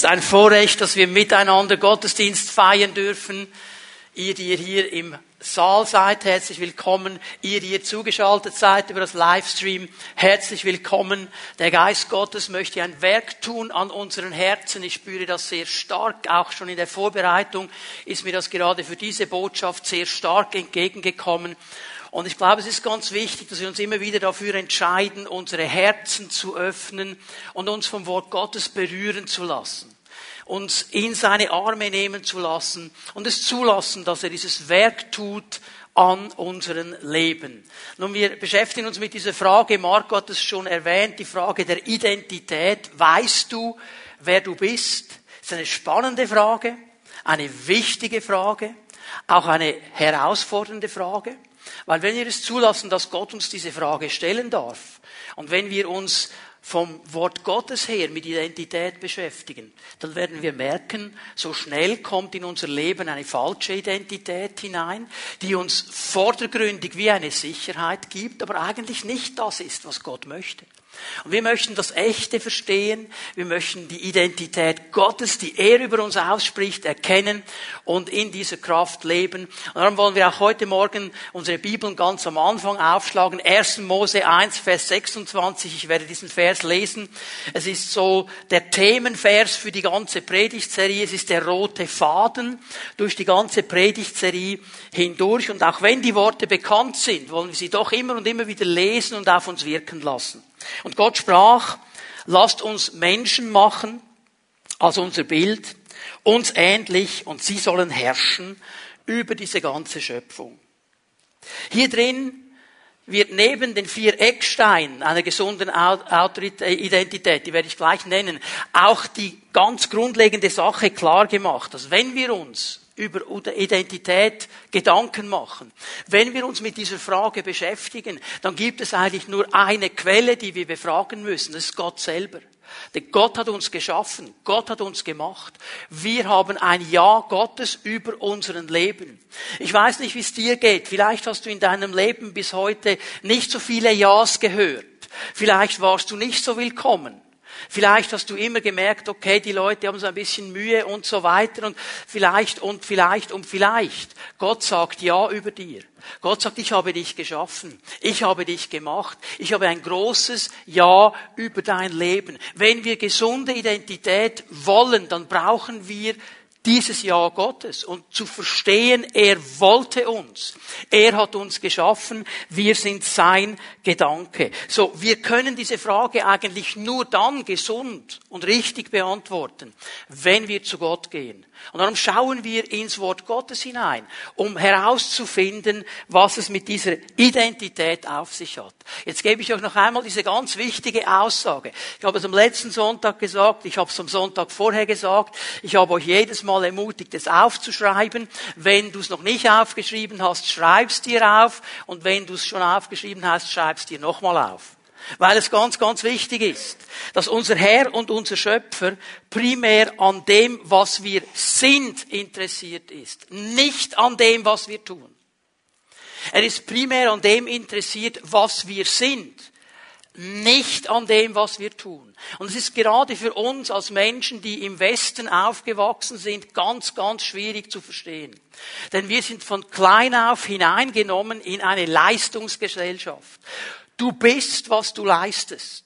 ist ein Vorrecht, dass wir miteinander Gottesdienst feiern dürfen. Ihr, die ihr hier im Saal seid, herzlich willkommen. Ihr, die ihr zugeschaltet seid über das Livestream, herzlich willkommen. Der Geist Gottes möchte ein Werk tun an unseren Herzen. Ich spüre das sehr stark. Auch schon in der Vorbereitung ist mir das gerade für diese Botschaft sehr stark entgegengekommen. Und ich glaube, es ist ganz wichtig, dass wir uns immer wieder dafür entscheiden, unsere Herzen zu öffnen und uns vom Wort Gottes berühren zu lassen uns in seine Arme nehmen zu lassen und es zulassen, dass er dieses Werk tut an unseren Leben. Nun, wir beschäftigen uns mit dieser Frage, Marco hat es schon erwähnt, die Frage der Identität. Weißt du, wer du bist? Das ist eine spannende Frage, eine wichtige Frage, auch eine herausfordernde Frage. Weil wenn wir es zulassen, dass Gott uns diese Frage stellen darf und wenn wir uns vom Wort Gottes her mit Identität beschäftigen, dann werden wir merken, so schnell kommt in unser Leben eine falsche Identität hinein, die uns vordergründig wie eine Sicherheit gibt, aber eigentlich nicht das ist, was Gott möchte. Und wir möchten das Echte verstehen. Wir möchten die Identität Gottes, die er über uns ausspricht, erkennen und in dieser Kraft leben. Und darum wollen wir auch heute Morgen unsere Bibeln ganz am Anfang aufschlagen. 1. Mose 1, Vers 26. Ich werde diesen Vers lesen. Es ist so der Themenvers für die ganze Predigtserie. Es ist der rote Faden durch die ganze Predigtserie hindurch. Und auch wenn die Worte bekannt sind, wollen wir sie doch immer und immer wieder lesen und auf uns wirken lassen. Und Gott sprach, lasst uns Menschen machen, als unser Bild, uns ähnlich, und sie sollen herrschen über diese ganze Schöpfung. Hier drin wird neben den vier Ecksteinen einer gesunden Identität, die werde ich gleich nennen, auch die ganz grundlegende Sache klar gemacht, dass wenn wir uns über Identität Gedanken machen. Wenn wir uns mit dieser Frage beschäftigen, dann gibt es eigentlich nur eine Quelle, die wir befragen müssen. Das ist Gott selber. Denn Gott hat uns geschaffen, Gott hat uns gemacht. Wir haben ein Ja Gottes über unseren Leben. Ich weiß nicht, wie es dir geht. Vielleicht hast du in deinem Leben bis heute nicht so viele Ja's gehört. Vielleicht warst du nicht so willkommen. Vielleicht hast du immer gemerkt, okay, die Leute haben so ein bisschen Mühe und so weiter und vielleicht und vielleicht und vielleicht. Gott sagt Ja über dir. Gott sagt, ich habe dich geschaffen. Ich habe dich gemacht. Ich habe ein großes Ja über dein Leben. Wenn wir gesunde Identität wollen, dann brauchen wir dieses Ja Gottes und zu verstehen, er wollte uns. Er hat uns geschaffen. Wir sind sein Gedanke. So, wir können diese Frage eigentlich nur dann gesund und richtig beantworten, wenn wir zu Gott gehen. Und darum schauen wir ins Wort Gottes hinein, um herauszufinden, was es mit dieser Identität auf sich hat. Jetzt gebe ich euch noch einmal diese ganz wichtige Aussage. Ich habe es am letzten Sonntag gesagt, ich habe es am Sonntag vorher gesagt, ich habe euch jedes Mal ermutigt, es aufzuschreiben. Wenn du es noch nicht aufgeschrieben hast, schreib's dir auf und wenn du es schon aufgeschrieben hast, schreib's dir nochmal auf. Weil es ganz, ganz wichtig ist, dass unser Herr und unser Schöpfer primär an dem, was wir sind, interessiert ist. Nicht an dem, was wir tun. Er ist primär an dem interessiert, was wir sind. Nicht an dem, was wir tun. Und es ist gerade für uns als Menschen, die im Westen aufgewachsen sind, ganz, ganz schwierig zu verstehen. Denn wir sind von klein auf hineingenommen in eine Leistungsgesellschaft. Du bist, was du leistest.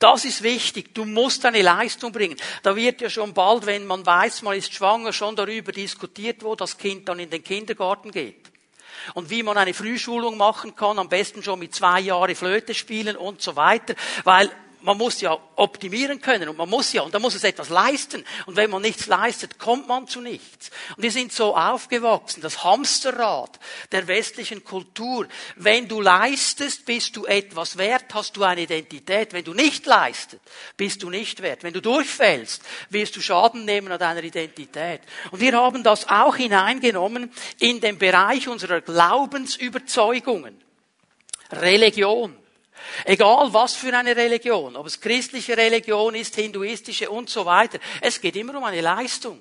Das ist wichtig. Du musst eine Leistung bringen. Da wird ja schon bald, wenn man weiß, man ist schwanger, schon darüber diskutiert, wo das Kind dann in den Kindergarten geht. Und wie man eine Frühschulung machen kann, am besten schon mit zwei Jahren Flöte spielen und so weiter. Weil man muss ja optimieren können und man muss ja, und da muss es etwas leisten. Und wenn man nichts leistet, kommt man zu nichts. Und wir sind so aufgewachsen, das Hamsterrad der westlichen Kultur. Wenn du leistest, bist du etwas wert, hast du eine Identität. Wenn du nicht leistest, bist du nicht wert. Wenn du durchfällst, wirst du Schaden nehmen an deiner Identität. Und wir haben das auch hineingenommen in den Bereich unserer Glaubensüberzeugungen. Religion. Egal was für eine Religion, ob es christliche Religion ist, hinduistische und so weiter. Es geht immer um eine Leistung.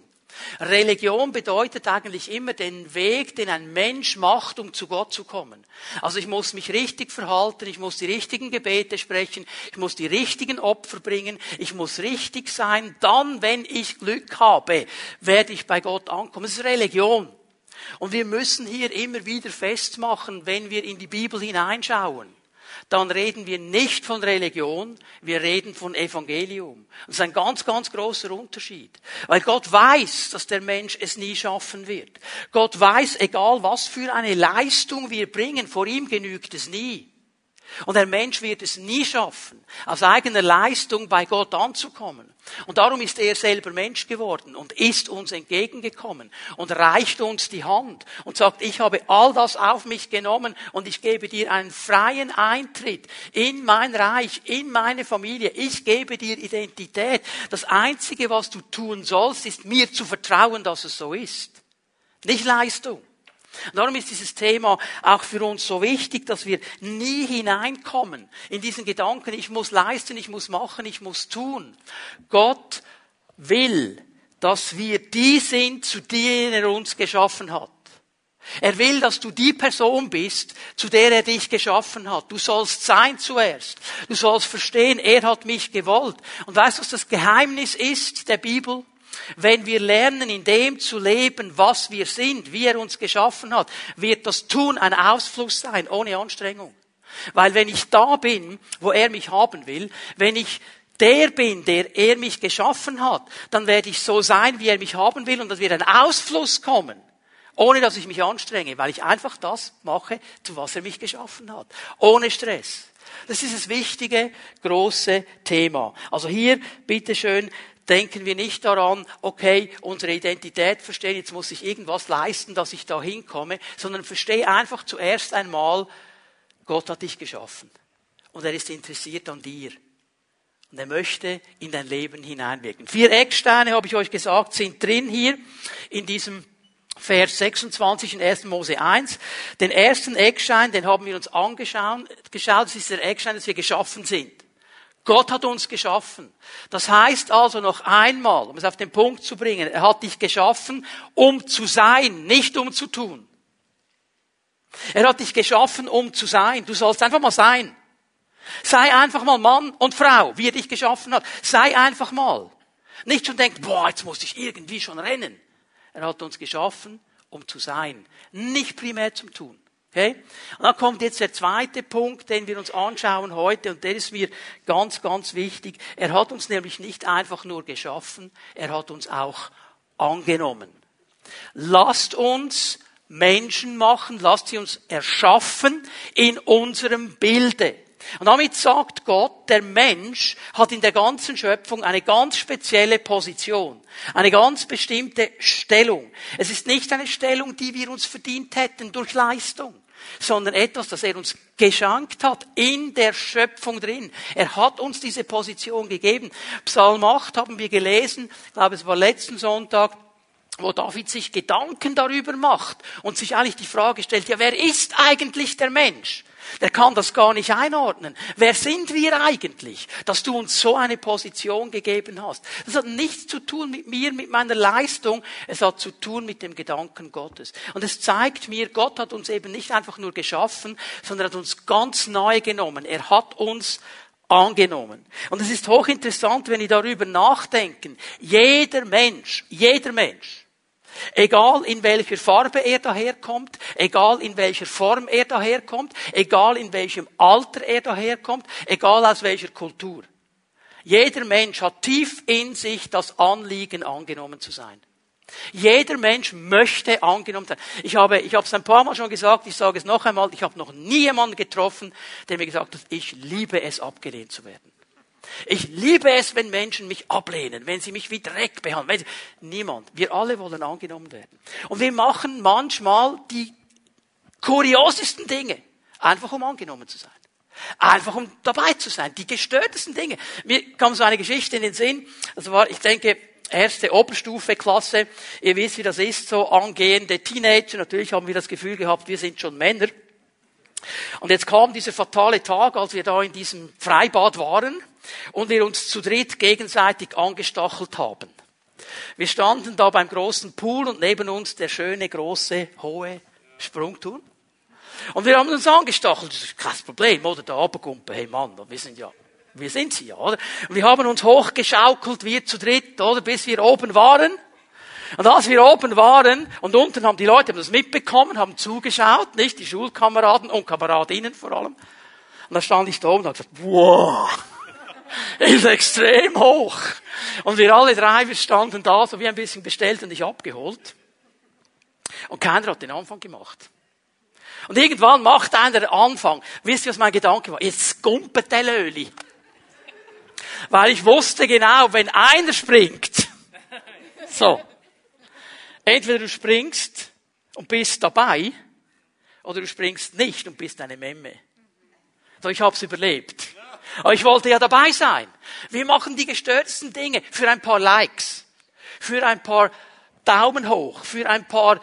Religion bedeutet eigentlich immer den Weg, den ein Mensch macht, um zu Gott zu kommen. Also ich muss mich richtig verhalten, ich muss die richtigen Gebete sprechen, ich muss die richtigen Opfer bringen, ich muss richtig sein. Dann, wenn ich Glück habe, werde ich bei Gott ankommen. Das ist Religion. Und wir müssen hier immer wieder festmachen, wenn wir in die Bibel hineinschauen dann reden wir nicht von Religion, wir reden von Evangelium. Das ist ein ganz, ganz großer Unterschied. Weil Gott weiß, dass der Mensch es nie schaffen wird. Gott weiß, egal was für eine Leistung wir bringen, vor ihm genügt es nie. Und der Mensch wird es nie schaffen, aus eigener Leistung bei Gott anzukommen. Und darum ist er selber Mensch geworden und ist uns entgegengekommen und reicht uns die Hand und sagt, ich habe all das auf mich genommen und ich gebe dir einen freien Eintritt in mein Reich, in meine Familie. Ich gebe dir Identität. Das Einzige, was du tun sollst, ist mir zu vertrauen, dass es so ist. Nicht Leistung. Und darum ist dieses Thema auch für uns so wichtig, dass wir nie hineinkommen in diesen Gedanken, ich muss leisten, ich muss machen, ich muss tun. Gott will, dass wir die sind, zu denen er uns geschaffen hat. Er will, dass du die Person bist, zu der er dich geschaffen hat. Du sollst sein zuerst. Du sollst verstehen, er hat mich gewollt. Und weißt du, was das Geheimnis ist der Bibel? Wenn wir lernen, in dem zu leben, was wir sind, wie er uns geschaffen hat, wird das Tun ein Ausfluss sein, ohne Anstrengung. Weil wenn ich da bin, wo er mich haben will, wenn ich der bin, der er mich geschaffen hat, dann werde ich so sein, wie er mich haben will und das wird ein Ausfluss kommen, ohne dass ich mich anstrenge, weil ich einfach das mache, zu was er mich geschaffen hat, ohne Stress. Das ist das wichtige, große Thema. Also hier, bitteschön, denken wir nicht daran, okay, unsere Identität verstehen, jetzt muss ich irgendwas leisten, dass ich da hinkomme, sondern verstehe einfach zuerst einmal, Gott hat dich geschaffen. Und er ist interessiert an dir. Und er möchte in dein Leben hineinwirken. Vier Ecksteine, habe ich euch gesagt, sind drin hier in diesem Vers 26 in 1. Mose 1. Den ersten Eckstein, den haben wir uns angeschaut. Das ist der Eckstein, dass wir geschaffen sind. Gott hat uns geschaffen. Das heißt also noch einmal, um es auf den Punkt zu bringen, er hat dich geschaffen, um zu sein, nicht um zu tun. Er hat dich geschaffen, um zu sein. Du sollst einfach mal sein. Sei einfach mal Mann und Frau, wie er dich geschaffen hat. Sei einfach mal. Nicht schon denkt, boah, jetzt muss ich irgendwie schon rennen. Er hat uns geschaffen, um zu sein. Nicht primär zum Tun. Okay? Und dann kommt jetzt der zweite Punkt, den wir uns anschauen heute, und der ist mir ganz, ganz wichtig. Er hat uns nämlich nicht einfach nur geschaffen, er hat uns auch angenommen. Lasst uns Menschen machen, lasst sie uns erschaffen in unserem Bilde. Und damit sagt Gott, der Mensch hat in der ganzen Schöpfung eine ganz spezielle Position, eine ganz bestimmte Stellung. Es ist nicht eine Stellung, die wir uns verdient hätten durch Leistung sondern etwas, das er uns geschenkt hat in der Schöpfung drin. Er hat uns diese Position gegeben. Psalm 8 haben wir gelesen, ich glaube es war letzten Sonntag, wo David sich Gedanken darüber macht und sich eigentlich die Frage stellt, ja, wer ist eigentlich der Mensch? Der kann das gar nicht einordnen. Wer sind wir eigentlich, dass du uns so eine Position gegeben hast? Das hat nichts zu tun mit mir, mit meiner Leistung. Es hat zu tun mit dem Gedanken Gottes. Und es zeigt mir, Gott hat uns eben nicht einfach nur geschaffen, sondern hat uns ganz neu genommen. Er hat uns angenommen. Und es ist hochinteressant, wenn ich darüber nachdenken. Jeder Mensch, jeder Mensch, Egal in welcher Farbe er daherkommt, egal in welcher Form er daherkommt, egal in welchem Alter er daherkommt, egal aus welcher Kultur. Jeder Mensch hat tief in sich das Anliegen, angenommen zu sein. Jeder Mensch möchte angenommen sein. Ich habe, ich habe es ein paar Mal schon gesagt, ich sage es noch einmal, ich habe noch nie jemanden getroffen, der mir gesagt hat, ich liebe es, abgelehnt zu werden. Ich liebe es, wenn Menschen mich ablehnen, wenn sie mich wie Dreck behandeln. Sie, niemand. Wir alle wollen angenommen werden. Und wir machen manchmal die kuriosesten Dinge, einfach um angenommen zu sein. Einfach um dabei zu sein. Die gestörtesten Dinge. Mir kam so eine Geschichte in den Sinn. Das war, ich denke, erste Oberstufe Klasse. Ihr wisst, wie das ist, so angehende Teenager. Natürlich haben wir das Gefühl gehabt, wir sind schon Männer. Und jetzt kam dieser fatale Tag, als wir da in diesem Freibad waren und wir uns zu dritt gegenseitig angestachelt haben. Wir standen da beim großen Pool und neben uns der schöne, große, hohe Sprungturm. Und wir haben uns angestachelt. Kein Problem, oder? Der Abergumpe, hey Mann, wir sind ja, wir sind sie ja, oder? Und wir haben uns hochgeschaukelt, wir zu dritt, oder? Bis wir oben waren. Und als wir oben waren, und unten haben die Leute haben das mitbekommen, haben zugeschaut, nicht? Die Schulkameraden und Kameradinnen vor allem. Und da stand ich da oben und habe gesagt, wow, ist extrem hoch. Und wir alle drei, wir standen da, so wie ein bisschen bestellt und ich abgeholt. Und keiner hat den Anfang gemacht. Und irgendwann macht einer den Anfang. Wisst ihr, was mein Gedanke war? Jetzt gumpet der Löli. Weil ich wusste genau, wenn einer springt, so, entweder du springst und bist dabei, oder du springst nicht und bist eine Memme. So, ich hab's überlebt. Aber ich wollte ja dabei sein. Wir machen die gestörtesten Dinge für ein paar Likes, für ein paar Daumen hoch, für ein paar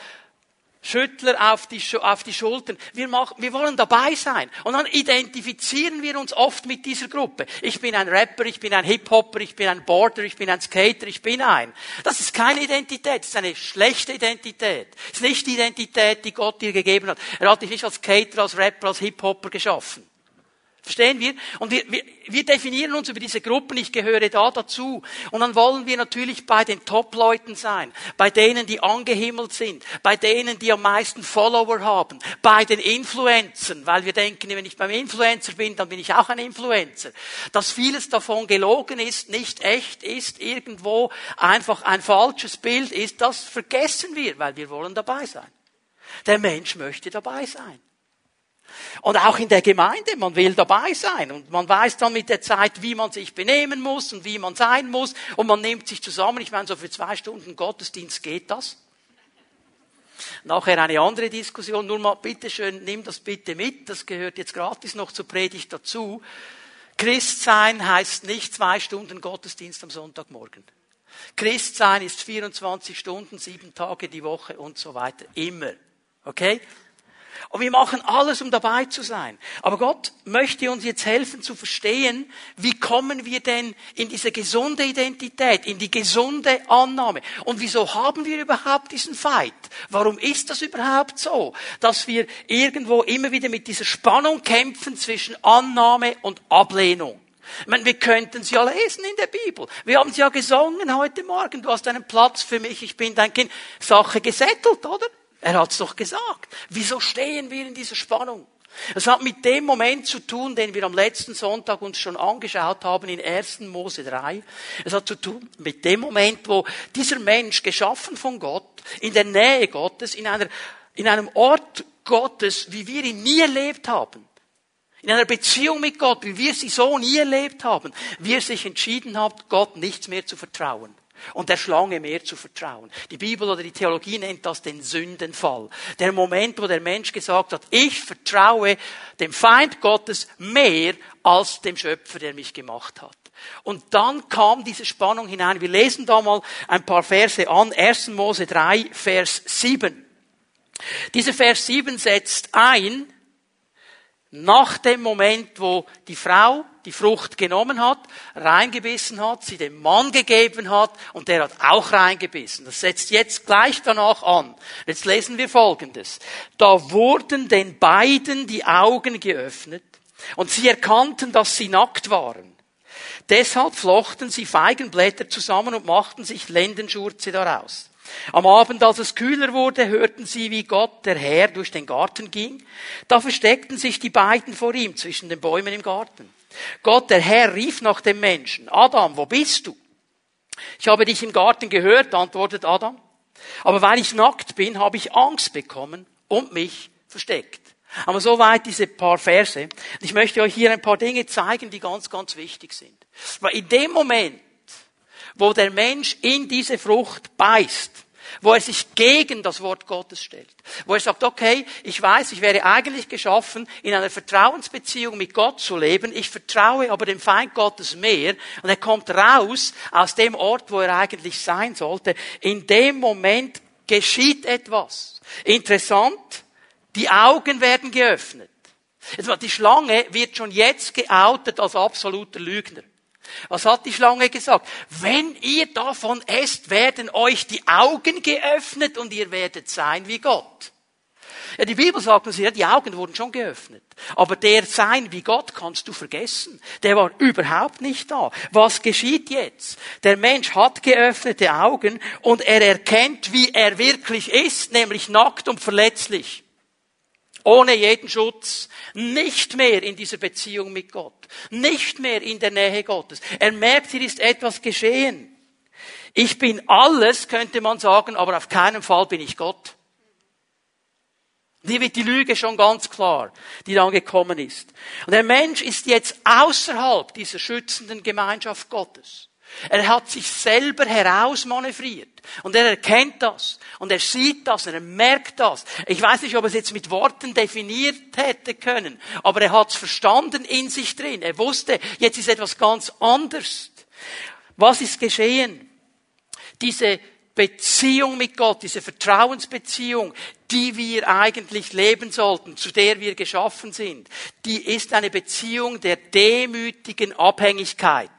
Schüttler auf die, auf die Schultern. Wir, machen, wir wollen dabei sein. Und dann identifizieren wir uns oft mit dieser Gruppe. Ich bin ein Rapper, ich bin ein Hip-Hopper, ich bin ein Boarder, ich bin ein Skater, ich bin ein. Das ist keine Identität, das ist eine schlechte Identität. Das ist nicht die Identität, die Gott dir gegeben hat. Er hat dich nicht als Skater, als Rapper, als Hip-Hopper geschaffen. Verstehen wir? Und wir, wir, wir definieren uns über diese Gruppen, ich gehöre da dazu. Und dann wollen wir natürlich bei den Top-Leuten sein, bei denen, die angehimmelt sind, bei denen, die am meisten Follower haben, bei den Influencern, weil wir denken, wenn ich beim Influencer bin, dann bin ich auch ein Influencer. Dass vieles davon gelogen ist, nicht echt ist, irgendwo einfach ein falsches Bild ist, das vergessen wir, weil wir wollen dabei sein. Der Mensch möchte dabei sein. Und auch in der Gemeinde, man will dabei sein und man weiß dann mit der Zeit, wie man sich benehmen muss und wie man sein muss und man nimmt sich zusammen. Ich meine, so für zwei Stunden Gottesdienst geht das. Nachher eine andere Diskussion, nur mal bitteschön, nimm das bitte mit, das gehört jetzt gratis noch zur Predigt dazu. Christsein heißt nicht zwei Stunden Gottesdienst am Sonntagmorgen. Christsein ist 24 Stunden, sieben Tage die Woche und so weiter. Immer. Okay? Und wir machen alles, um dabei zu sein. Aber Gott möchte uns jetzt helfen zu verstehen, wie kommen wir denn in diese gesunde Identität, in die gesunde Annahme. Und wieso haben wir überhaupt diesen Fight? Warum ist das überhaupt so, dass wir irgendwo immer wieder mit dieser Spannung kämpfen zwischen Annahme und Ablehnung? Ich meine, wir könnten sie ja lesen in der Bibel. Wir haben sie ja gesungen heute Morgen. Du hast einen Platz für mich, ich bin dein Kind. Sache gesettelt, oder? Er hat's doch gesagt. Wieso stehen wir in dieser Spannung? Es hat mit dem Moment zu tun, den wir am letzten Sonntag uns schon angeschaut haben in 1. Mose 3. Es hat zu tun mit dem Moment, wo dieser Mensch, geschaffen von Gott, in der Nähe Gottes, in, einer, in einem Ort Gottes, wie wir ihn nie erlebt haben, in einer Beziehung mit Gott, wie wir sie so nie erlebt haben, wie er sich entschieden hat, Gott nichts mehr zu vertrauen und der Schlange mehr zu vertrauen. Die Bibel oder die Theologie nennt das den Sündenfall. Der Moment, wo der Mensch gesagt hat, ich vertraue dem Feind Gottes mehr als dem Schöpfer, der mich gemacht hat. Und dann kam diese Spannung hinein. Wir lesen da mal ein paar Verse an. 1. Mose 3, Vers 7. Dieser Vers 7 setzt ein, nach dem Moment, wo die Frau die Frucht genommen hat, reingebissen hat, sie dem Mann gegeben hat und der hat auch reingebissen. Das setzt jetzt gleich danach an. Jetzt lesen wir Folgendes. Da wurden den beiden die Augen geöffnet und sie erkannten, dass sie nackt waren. Deshalb flochten sie Feigenblätter zusammen und machten sich Lendenschurze daraus. Am Abend, als es kühler wurde, hörten sie, wie Gott, der Herr, durch den Garten ging. Da versteckten sich die beiden vor ihm zwischen den Bäumen im Garten. Gott, der Herr, rief nach dem Menschen, Adam, wo bist du? Ich habe dich im Garten gehört, antwortet Adam. Aber weil ich nackt bin, habe ich Angst bekommen und mich versteckt. Aber soweit diese paar Verse. Ich möchte euch hier ein paar Dinge zeigen, die ganz, ganz wichtig sind. Weil in dem Moment, wo der Mensch in diese Frucht beißt, wo er sich gegen das Wort Gottes stellt, wo er sagt, okay, ich weiß, ich wäre eigentlich geschaffen, in einer Vertrauensbeziehung mit Gott zu leben, ich vertraue aber dem Feind Gottes mehr und er kommt raus aus dem Ort, wo er eigentlich sein sollte. In dem Moment geschieht etwas. Interessant, die Augen werden geöffnet. Die Schlange wird schon jetzt geoutet als absoluter Lügner. Was hat die Schlange gesagt? Wenn ihr davon esst, werden euch die Augen geöffnet und ihr werdet sein wie Gott. Ja, die Bibel sagt uns, ja, die Augen wurden schon geöffnet. Aber der Sein wie Gott kannst du vergessen. Der war überhaupt nicht da. Was geschieht jetzt? Der Mensch hat geöffnete Augen und er erkennt, wie er wirklich ist, nämlich nackt und verletzlich. Ohne jeden Schutz. Nicht mehr in dieser Beziehung mit Gott. Nicht mehr in der Nähe Gottes. Er merkt, hier ist etwas geschehen. Ich bin alles, könnte man sagen, aber auf keinen Fall bin ich Gott. Hier wird die Lüge schon ganz klar, die dann gekommen ist. Und der Mensch ist jetzt außerhalb dieser schützenden Gemeinschaft Gottes. Er hat sich selber herausmanövriert. Und er erkennt das. Und er sieht das. Und er merkt das. Ich weiß nicht, ob er es jetzt mit Worten definiert hätte können. Aber er hat es verstanden in sich drin. Er wusste, jetzt ist etwas ganz anderes. Was ist geschehen? Diese Beziehung mit Gott, diese Vertrauensbeziehung, die wir eigentlich leben sollten, zu der wir geschaffen sind, die ist eine Beziehung der demütigen Abhängigkeit.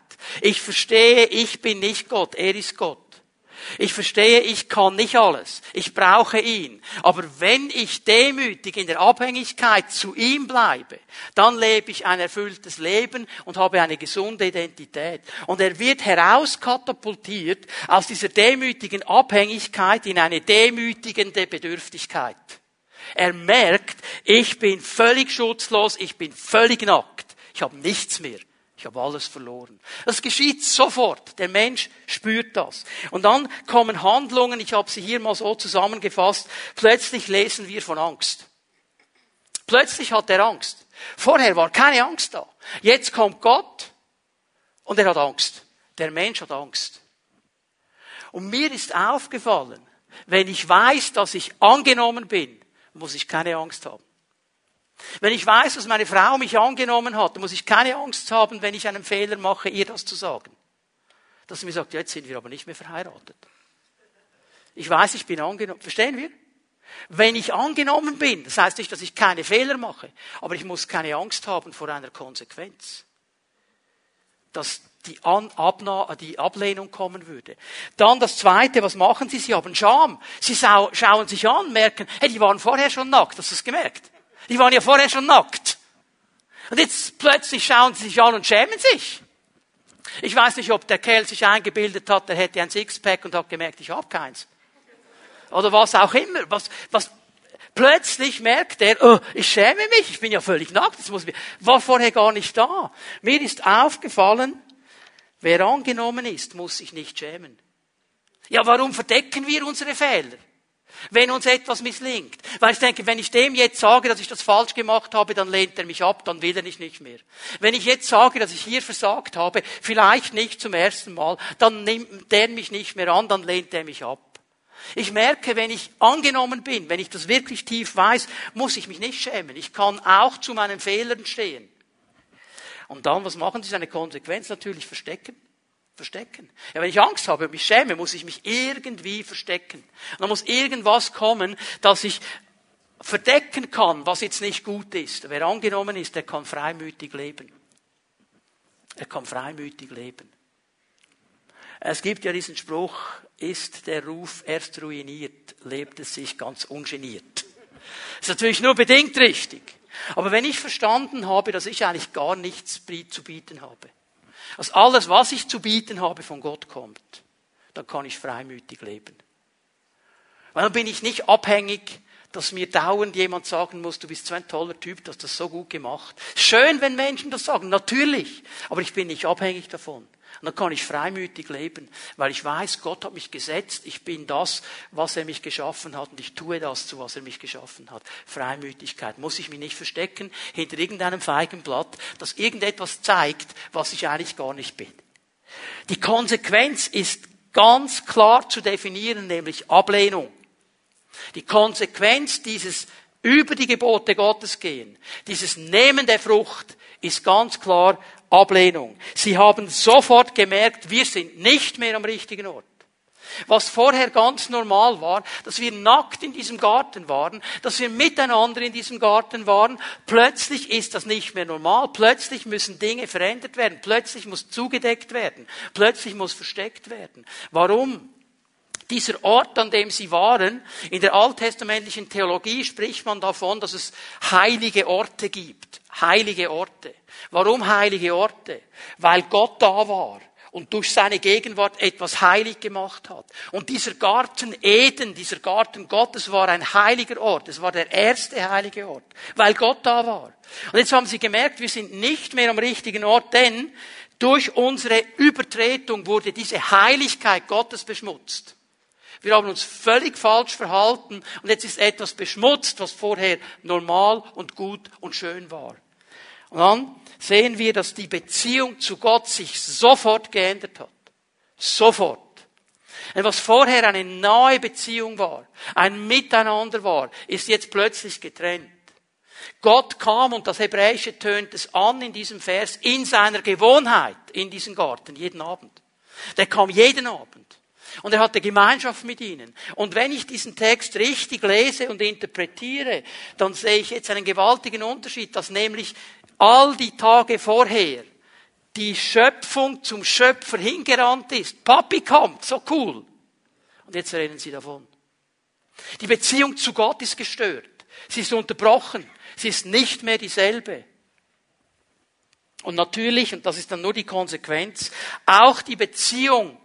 Ich verstehe, ich bin nicht Gott, er ist Gott. Ich verstehe, ich kann nicht alles. Ich brauche ihn. Aber wenn ich demütig in der Abhängigkeit zu ihm bleibe, dann lebe ich ein erfülltes Leben und habe eine gesunde Identität. Und er wird herauskatapultiert aus dieser demütigen Abhängigkeit in eine demütigende Bedürftigkeit. Er merkt, ich bin völlig schutzlos, ich bin völlig nackt, ich habe nichts mehr. Ich habe alles verloren. Das geschieht sofort. Der Mensch spürt das. Und dann kommen Handlungen, ich habe sie hier mal so zusammengefasst, plötzlich lesen wir von Angst. Plötzlich hat er Angst. Vorher war keine Angst da. Jetzt kommt Gott und er hat Angst. Der Mensch hat Angst. Und mir ist aufgefallen, wenn ich weiß, dass ich angenommen bin, muss ich keine Angst haben. Wenn ich weiß, dass meine Frau mich angenommen hat, muss ich keine Angst haben, wenn ich einen Fehler mache, ihr das zu sagen. Dass sie mir sagt, jetzt sind wir aber nicht mehr verheiratet. Ich weiß, ich bin angenommen. Verstehen wir? Wenn ich angenommen bin, das heißt nicht, dass ich keine Fehler mache, aber ich muss keine Angst haben vor einer Konsequenz. Dass die, An Abna die Ablehnung kommen würde. Dann das Zweite, was machen sie? Sie haben Scham. Sie schauen sich an, merken, hey, die waren vorher schon nackt, hast du es gemerkt? Die waren ja vorher schon nackt. Und jetzt plötzlich schauen sie sich an und schämen sich. Ich weiß nicht, ob der Kerl sich eingebildet hat, er hätte ein Sixpack und hat gemerkt, ich habe keins. Oder was auch immer. Was, was, plötzlich merkt er, oh, ich schäme mich, ich bin ja völlig nackt, das muss, war vorher gar nicht da. Mir ist aufgefallen, wer angenommen ist, muss sich nicht schämen. Ja, warum verdecken wir unsere Fehler? Wenn uns etwas misslingt. Weil ich denke, wenn ich dem jetzt sage, dass ich das falsch gemacht habe, dann lehnt er mich ab, dann will er mich nicht mehr. Wenn ich jetzt sage, dass ich hier versagt habe, vielleicht nicht zum ersten Mal, dann nimmt der mich nicht mehr an, dann lehnt er mich ab. Ich merke, wenn ich angenommen bin, wenn ich das wirklich tief weiß, muss ich mich nicht schämen. Ich kann auch zu meinen Fehlern stehen. Und dann, was machen Sie? Eine Konsequenz natürlich verstecken verstecken. Ja, wenn ich Angst habe und mich schäme, muss ich mich irgendwie verstecken. Dann muss irgendwas kommen, dass ich verdecken kann, was jetzt nicht gut ist. Wer angenommen ist, der kann freimütig leben. Er kann freimütig leben. Es gibt ja diesen Spruch, ist der Ruf erst ruiniert, lebt es sich ganz ungeniert. Das ist natürlich nur bedingt richtig. Aber wenn ich verstanden habe, dass ich eigentlich gar nichts zu bieten habe, dass alles, was ich zu bieten habe, von Gott kommt, dann kann ich freimütig leben. Weil dann bin ich nicht abhängig, dass mir dauernd jemand sagen muss, du bist so ein toller Typ, du hast das so gut gemacht. Schön, wenn Menschen das sagen, natürlich. Aber ich bin nicht abhängig davon. Und dann kann ich freimütig leben, weil ich weiß, Gott hat mich gesetzt, ich bin das, was er mich geschaffen hat und ich tue das, zu was er mich geschaffen hat. Freimütigkeit. Muss ich mich nicht verstecken hinter irgendeinem Feigenblatt, das irgendetwas zeigt, was ich eigentlich gar nicht bin. Die Konsequenz ist ganz klar zu definieren, nämlich Ablehnung. Die Konsequenz dieses über die Gebote Gottes gehen, dieses Nehmen der Frucht, ist ganz klar Ablehnung. Sie haben sofort gemerkt, wir sind nicht mehr am richtigen Ort. Was vorher ganz normal war, dass wir nackt in diesem Garten waren, dass wir miteinander in diesem Garten waren, plötzlich ist das nicht mehr normal, plötzlich müssen Dinge verändert werden, plötzlich muss zugedeckt werden, plötzlich muss versteckt werden. Warum? dieser Ort, an dem sie waren, in der alttestamentlichen Theologie spricht man davon, dass es heilige Orte gibt. Heilige Orte. Warum heilige Orte? Weil Gott da war und durch seine Gegenwart etwas heilig gemacht hat. Und dieser Garten Eden, dieser Garten Gottes war ein heiliger Ort. Es war der erste heilige Ort, weil Gott da war. Und jetzt haben sie gemerkt, wir sind nicht mehr am richtigen Ort, denn durch unsere Übertretung wurde diese Heiligkeit Gottes beschmutzt. Wir haben uns völlig falsch verhalten und jetzt ist etwas beschmutzt, was vorher normal und gut und schön war. Und dann sehen wir, dass die Beziehung zu Gott sich sofort geändert hat. Sofort. Und was vorher eine nahe Beziehung war, ein Miteinander war, ist jetzt plötzlich getrennt. Gott kam, und das Hebräische tönt es an in diesem Vers, in seiner Gewohnheit in diesen Garten, jeden Abend. Der kam jeden Abend. Und er hatte Gemeinschaft mit ihnen. Und wenn ich diesen Text richtig lese und interpretiere, dann sehe ich jetzt einen gewaltigen Unterschied, dass nämlich all die Tage vorher die Schöpfung zum Schöpfer hingerannt ist. Papi kommt, so cool. Und jetzt reden sie davon. Die Beziehung zu Gott ist gestört. Sie ist unterbrochen. Sie ist nicht mehr dieselbe. Und natürlich, und das ist dann nur die Konsequenz, auch die Beziehung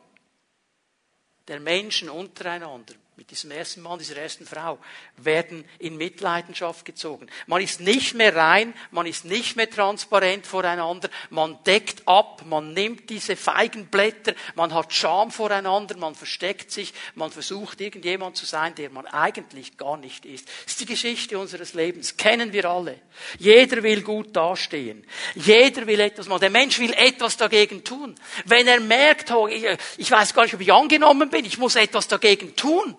der Menschen untereinander mit diesem ersten Mann, dieser ersten Frau, werden in Mitleidenschaft gezogen. Man ist nicht mehr rein, man ist nicht mehr transparent voreinander, man deckt ab, man nimmt diese Feigenblätter, man hat Scham voreinander, man versteckt sich, man versucht irgendjemand zu sein, der man eigentlich gar nicht ist. Das ist die Geschichte unseres Lebens, kennen wir alle. Jeder will gut dastehen. Jeder will etwas machen. Der Mensch will etwas dagegen tun. Wenn er merkt, oh, ich weiß gar nicht, ob ich angenommen bin, ich muss etwas dagegen tun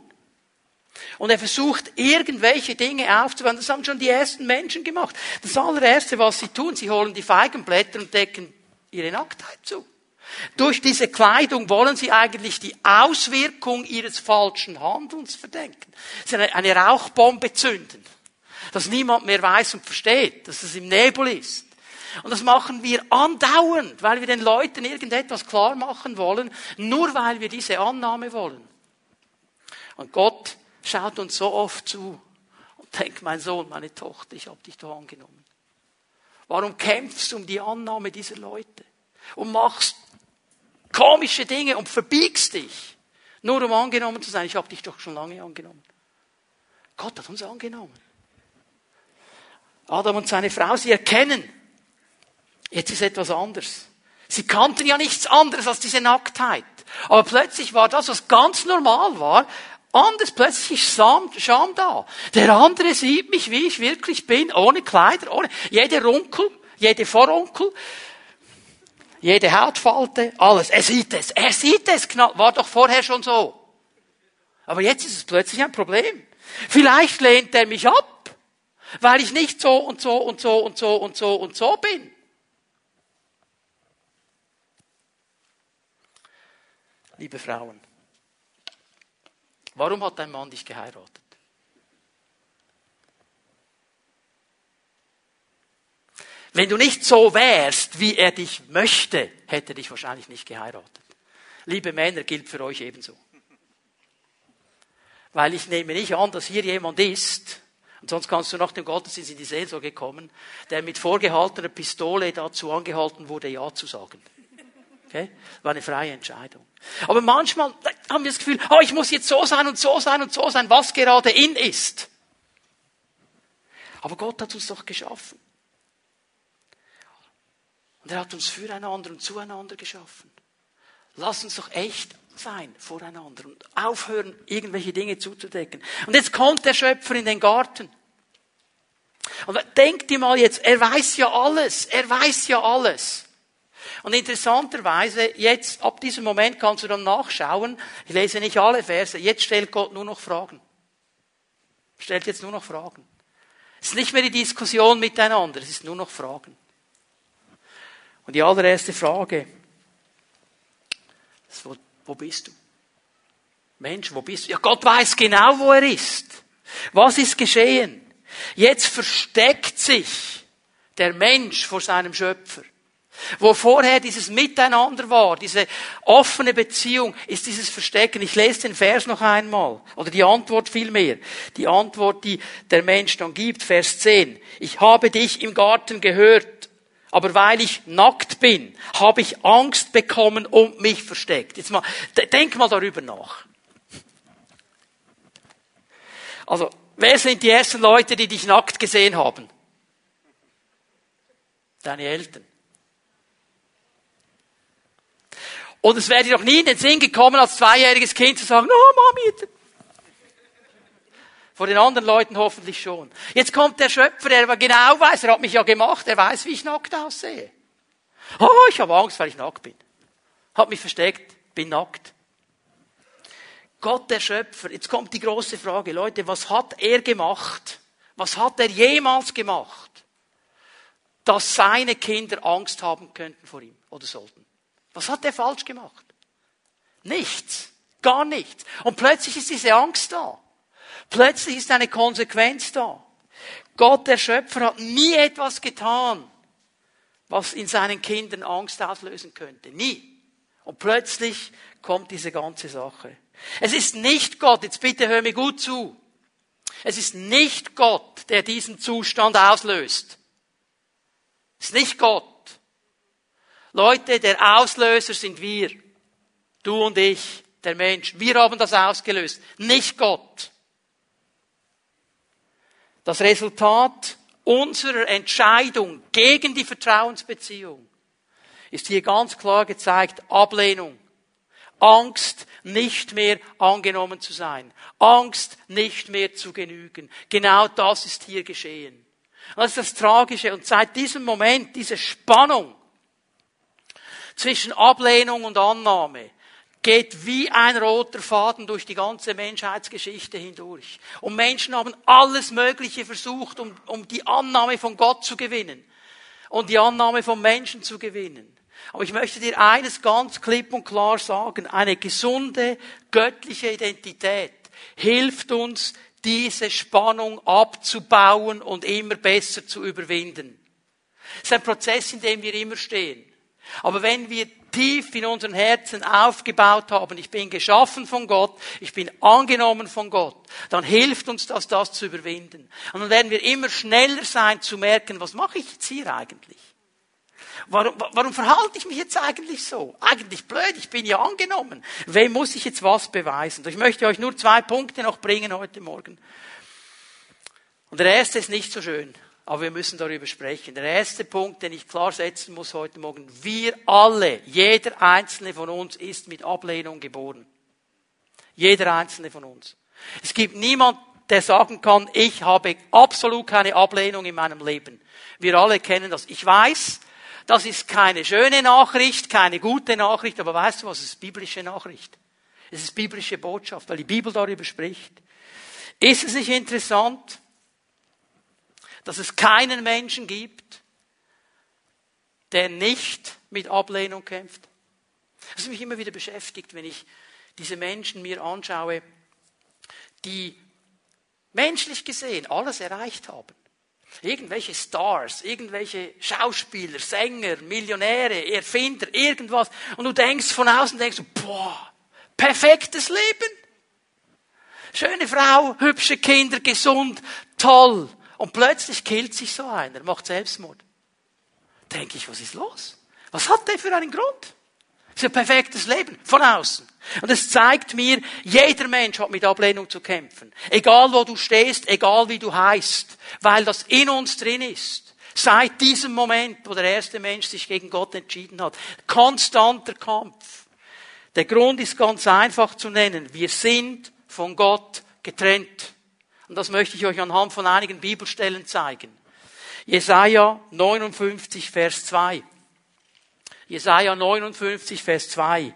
und er versucht, irgendwelche Dinge aufzubauen. Das haben schon die ersten Menschen gemacht. Das allererste, was sie tun, sie holen die Feigenblätter und decken ihre Nacktheit zu. Durch diese Kleidung wollen sie eigentlich die Auswirkung ihres falschen Handelns verdenken. Sie eine, Rauchbombe zünden, dass niemand mehr weiß und versteht, dass es im Nebel ist. Und das machen wir andauernd, weil wir den Leuten irgendetwas klar machen wollen, nur weil wir diese Annahme wollen. Und Gott schaut uns so oft zu und denkt, mein Sohn, meine Tochter, ich habe dich da angenommen. Warum kämpfst du um die Annahme dieser Leute? Und machst komische Dinge und verbiegst dich, nur um angenommen zu sein. Ich habe dich doch schon lange angenommen. Gott hat uns angenommen. Adam und seine Frau, sie erkennen, jetzt ist etwas anders. Sie kannten ja nichts anderes als diese Nacktheit. Aber plötzlich war das, was ganz normal war, Anders plötzlich ist Scham da. Der andere sieht mich, wie ich wirklich bin, ohne Kleider, ohne jede Runkel, jede Vorunkel, jede Hautfalte, alles. Er sieht es, er sieht es, war doch vorher schon so. Aber jetzt ist es plötzlich ein Problem. Vielleicht lehnt er mich ab, weil ich nicht so und so und so und so und so und so bin. Liebe Frauen, Warum hat dein Mann dich geheiratet? Wenn du nicht so wärst, wie er dich möchte, hätte er dich wahrscheinlich nicht geheiratet. Liebe Männer, gilt für euch ebenso. Weil ich nehme nicht an, dass hier jemand ist, und sonst kannst du nach dem Gottesdienst in die Seelsorge kommen, der mit vorgehaltener Pistole dazu angehalten wurde, Ja zu sagen. Okay? War eine freie Entscheidung. Aber manchmal haben wir das Gefühl, oh, ich muss jetzt so sein und so sein und so sein, was gerade in ist. Aber Gott hat uns doch geschaffen. Und er hat uns füreinander und zueinander geschaffen. Lass uns doch echt sein voreinander und aufhören, irgendwelche Dinge zuzudecken. Und jetzt kommt der Schöpfer in den Garten. Und denk dir mal jetzt, er weiß ja alles, er weiß ja alles. Und interessanterweise, jetzt, ab diesem Moment kannst du dann nachschauen, ich lese nicht alle Verse, jetzt stellt Gott nur noch Fragen. Stellt jetzt nur noch Fragen. Es ist nicht mehr die Diskussion miteinander, es ist nur noch Fragen. Und die allererste Frage ist, wo, wo bist du? Mensch, wo bist du? Ja, Gott weiß genau, wo er ist. Was ist geschehen? Jetzt versteckt sich der Mensch vor seinem Schöpfer. Wo vorher dieses Miteinander war, diese offene Beziehung, ist dieses Verstecken. Ich lese den Vers noch einmal. Oder die Antwort vielmehr. Die Antwort, die der Mensch dann gibt, Vers 10. Ich habe dich im Garten gehört, aber weil ich nackt bin, habe ich Angst bekommen und mich versteckt. Jetzt mal, denk mal darüber nach. Also, wer sind die ersten Leute, die dich nackt gesehen haben? Deine Eltern. Und es wäre dir noch nie in den Sinn gekommen, als zweijähriges Kind zu sagen, oh Mami. Vor den anderen Leuten hoffentlich schon. Jetzt kommt der Schöpfer, der aber genau weiß, er hat mich ja gemacht, er weiß, wie ich nackt aussehe. Oh, ich habe Angst, weil ich nackt bin. Hab mich versteckt, bin nackt. Gott der Schöpfer, jetzt kommt die große Frage, Leute, was hat er gemacht? Was hat er jemals gemacht, dass seine Kinder Angst haben könnten vor ihm oder sollten? Was hat er falsch gemacht? Nichts. Gar nichts. Und plötzlich ist diese Angst da. Plötzlich ist eine Konsequenz da. Gott, der Schöpfer, hat nie etwas getan, was in seinen Kindern Angst auslösen könnte. Nie. Und plötzlich kommt diese ganze Sache. Es ist nicht Gott, jetzt bitte hör mir gut zu. Es ist nicht Gott, der diesen Zustand auslöst. Es ist nicht Gott. Leute, der Auslöser sind wir. Du und ich, der Mensch. Wir haben das ausgelöst, nicht Gott. Das Resultat unserer Entscheidung gegen die Vertrauensbeziehung ist hier ganz klar gezeigt, Ablehnung. Angst, nicht mehr angenommen zu sein. Angst, nicht mehr zu genügen. Genau das ist hier geschehen. das ist das Tragische. Und seit diesem Moment, diese Spannung zwischen Ablehnung und Annahme, geht wie ein roter Faden durch die ganze Menschheitsgeschichte hindurch. Und Menschen haben alles Mögliche versucht, um, um die Annahme von Gott zu gewinnen und die Annahme von Menschen zu gewinnen. Aber ich möchte dir eines ganz klipp und klar sagen. Eine gesunde göttliche Identität hilft uns, diese Spannung abzubauen und immer besser zu überwinden. Es ist ein Prozess, in dem wir immer stehen. Aber wenn wir tief in unseren Herzen aufgebaut haben, ich bin geschaffen von Gott, ich bin angenommen von Gott, dann hilft uns das, das zu überwinden. Und dann werden wir immer schneller sein zu merken, was mache ich jetzt hier eigentlich? Warum, warum verhalte ich mich jetzt eigentlich so? Eigentlich blöd, ich bin ja angenommen. Wem muss ich jetzt was beweisen? Ich möchte euch nur zwei Punkte noch bringen heute Morgen. Und der erste ist nicht so schön, aber wir müssen darüber sprechen. Der erste Punkt, den ich klar setzen muss heute Morgen. Wir alle, jeder einzelne von uns ist mit Ablehnung geboren. Jeder einzelne von uns. Es gibt niemand, der sagen kann, ich habe absolut keine Ablehnung in meinem Leben. Wir alle kennen das. Ich weiß, das ist keine schöne Nachricht, keine gute Nachricht, aber weißt du was, es ist biblische Nachricht. Es ist biblische Botschaft, weil die Bibel darüber spricht. Ist es nicht interessant, dass es keinen Menschen gibt, der nicht mit Ablehnung kämpft? Das hat mich immer wieder beschäftigt, wenn ich diese Menschen mir anschaue, die menschlich gesehen alles erreicht haben. Irgendwelche Stars, irgendwelche Schauspieler, Sänger, Millionäre, Erfinder, irgendwas. Und du denkst von außen, denkst du, boah, perfektes Leben. Schöne Frau, hübsche Kinder, gesund, toll. Und plötzlich killt sich so einer, macht Selbstmord. Denke ich, was ist los? Was hat der für einen Grund? Das ist ein perfektes Leben, von außen. Und es zeigt mir, jeder Mensch hat mit Ablehnung zu kämpfen. Egal wo du stehst, egal wie du heißt, weil das in uns drin ist. Seit diesem Moment, wo der erste Mensch sich gegen Gott entschieden hat. Konstanter Kampf. Der Grund ist ganz einfach zu nennen. Wir sind von Gott getrennt. Und das möchte ich euch anhand von einigen Bibelstellen zeigen. Jesaja 59, Vers 2. Jesaja 59, Vers 2.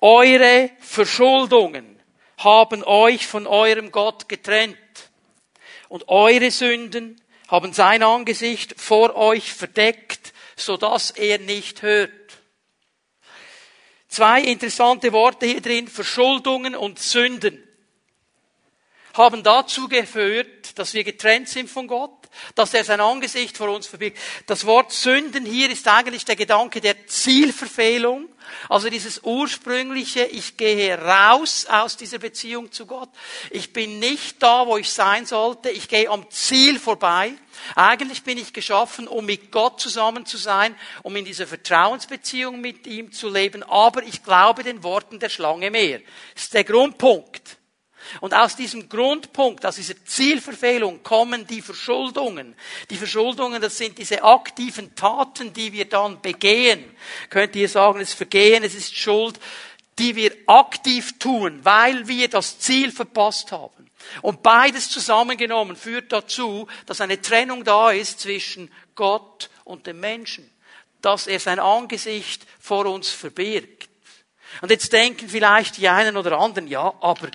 Eure Verschuldungen haben euch von eurem Gott getrennt. Und eure Sünden haben sein Angesicht vor euch verdeckt, so dass er nicht hört. Zwei interessante Worte hier drin, Verschuldungen und Sünden, haben dazu geführt, dass wir getrennt sind von Gott, dass er sein Angesicht vor uns verbirgt. Das Wort Sünden hier ist eigentlich der Gedanke der Zielverfehlung. Also dieses ursprüngliche, ich gehe raus aus dieser Beziehung zu Gott. Ich bin nicht da, wo ich sein sollte. Ich gehe am Ziel vorbei. Eigentlich bin ich geschaffen, um mit Gott zusammen zu sein, um in dieser Vertrauensbeziehung mit ihm zu leben. Aber ich glaube den Worten der Schlange mehr. Das ist der Grundpunkt. Und aus diesem Grundpunkt, aus dieser Zielverfehlung kommen die Verschuldungen. Die Verschuldungen, das sind diese aktiven Taten, die wir dann begehen. Könnt ihr sagen, es ist Vergehen, es ist Schuld, die wir aktiv tun, weil wir das Ziel verpasst haben. Und beides zusammengenommen führt dazu, dass eine Trennung da ist zwischen Gott und dem Menschen. Dass er sein Angesicht vor uns verbirgt. Und jetzt denken vielleicht die einen oder anderen, ja, aber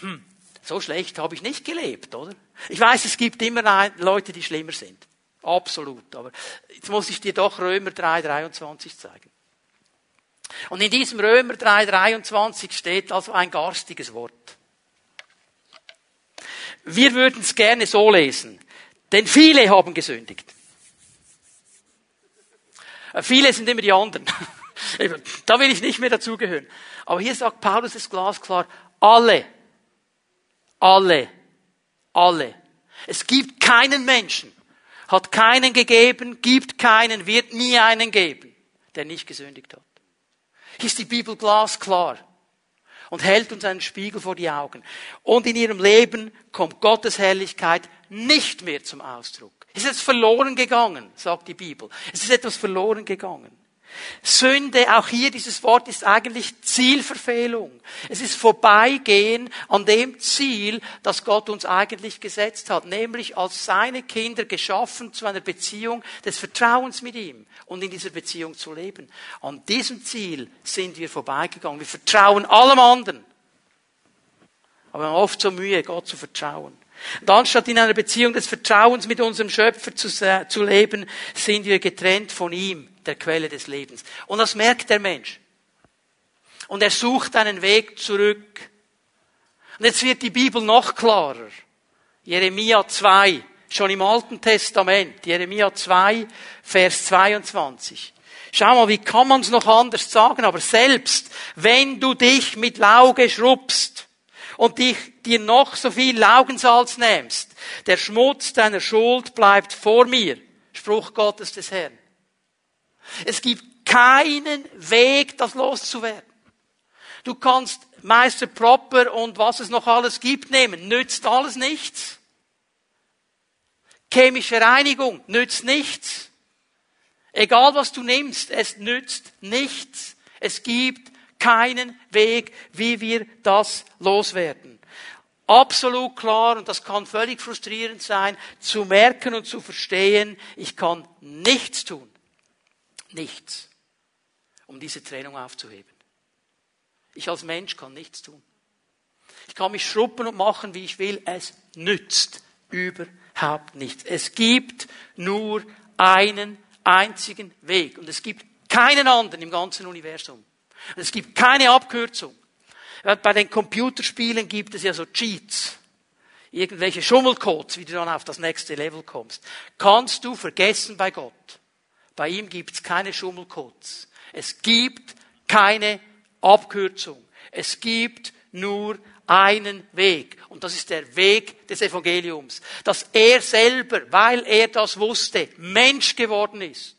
hm, so schlecht habe ich nicht gelebt, oder? Ich weiß, es gibt immer Leute, die schlimmer sind. Absolut. Aber jetzt muss ich dir doch Römer 3, 23 zeigen. Und in diesem Römer 3, 23 steht also ein garstiges Wort. Wir würden es gerne so lesen. Denn viele haben gesündigt. Äh, viele sind immer die anderen. Da will ich nicht mehr dazugehören. Aber hier sagt Paulus es glasklar, alle alle. Alle. Es gibt keinen Menschen, hat keinen gegeben, gibt keinen, wird nie einen geben, der nicht gesündigt hat. Hier ist die Bibel glasklar und hält uns einen Spiegel vor die Augen. Und in ihrem Leben kommt Gottes Herrlichkeit nicht mehr zum Ausdruck. Es ist jetzt verloren gegangen, sagt die Bibel. Es ist etwas verloren gegangen. Sünde, auch hier dieses Wort ist eigentlich Zielverfehlung. Es ist Vorbeigehen an dem Ziel, das Gott uns eigentlich gesetzt hat, nämlich als seine Kinder geschaffen zu einer Beziehung des Vertrauens mit ihm und in dieser Beziehung zu leben. An diesem Ziel sind wir vorbeigegangen. Wir vertrauen allem anderen. Aber wir haben oft so Mühe, Gott zu vertrauen. Und anstatt in einer Beziehung des Vertrauens mit unserem Schöpfer zu, zu leben, sind wir getrennt von ihm der Quelle des Lebens. Und das merkt der Mensch. Und er sucht einen Weg zurück. Und jetzt wird die Bibel noch klarer. Jeremia 2, schon im Alten Testament, Jeremia 2, Vers 22. Schau mal, wie kann man es noch anders sagen, aber selbst wenn du dich mit Lauge schrubbst und dich, dir noch so viel Laugensalz nimmst, der Schmutz deiner Schuld bleibt vor mir. Spruch Gottes des Herrn. Es gibt keinen Weg, das loszuwerden. Du kannst Meister Proper und was es noch alles gibt nehmen, nützt alles nichts. Chemische Reinigung nützt nichts. Egal was du nimmst, es nützt nichts. Es gibt keinen Weg, wie wir das loswerden. Absolut klar, und das kann völlig frustrierend sein, zu merken und zu verstehen, ich kann nichts tun nichts, um diese Trennung aufzuheben. Ich als Mensch kann nichts tun. Ich kann mich schruppen und machen, wie ich will. Es nützt überhaupt nichts. Es gibt nur einen einzigen Weg. Und es gibt keinen anderen im ganzen Universum. Es gibt keine Abkürzung. Bei den Computerspielen gibt es ja so Cheats. Irgendwelche Schummelcodes, wie du dann auf das nächste Level kommst. Kannst du vergessen bei Gott. Bei ihm gibt's keine Schummelcodes. Es gibt keine Abkürzung. Es gibt nur einen Weg. Und das ist der Weg des Evangeliums. Dass er selber, weil er das wusste, Mensch geworden ist.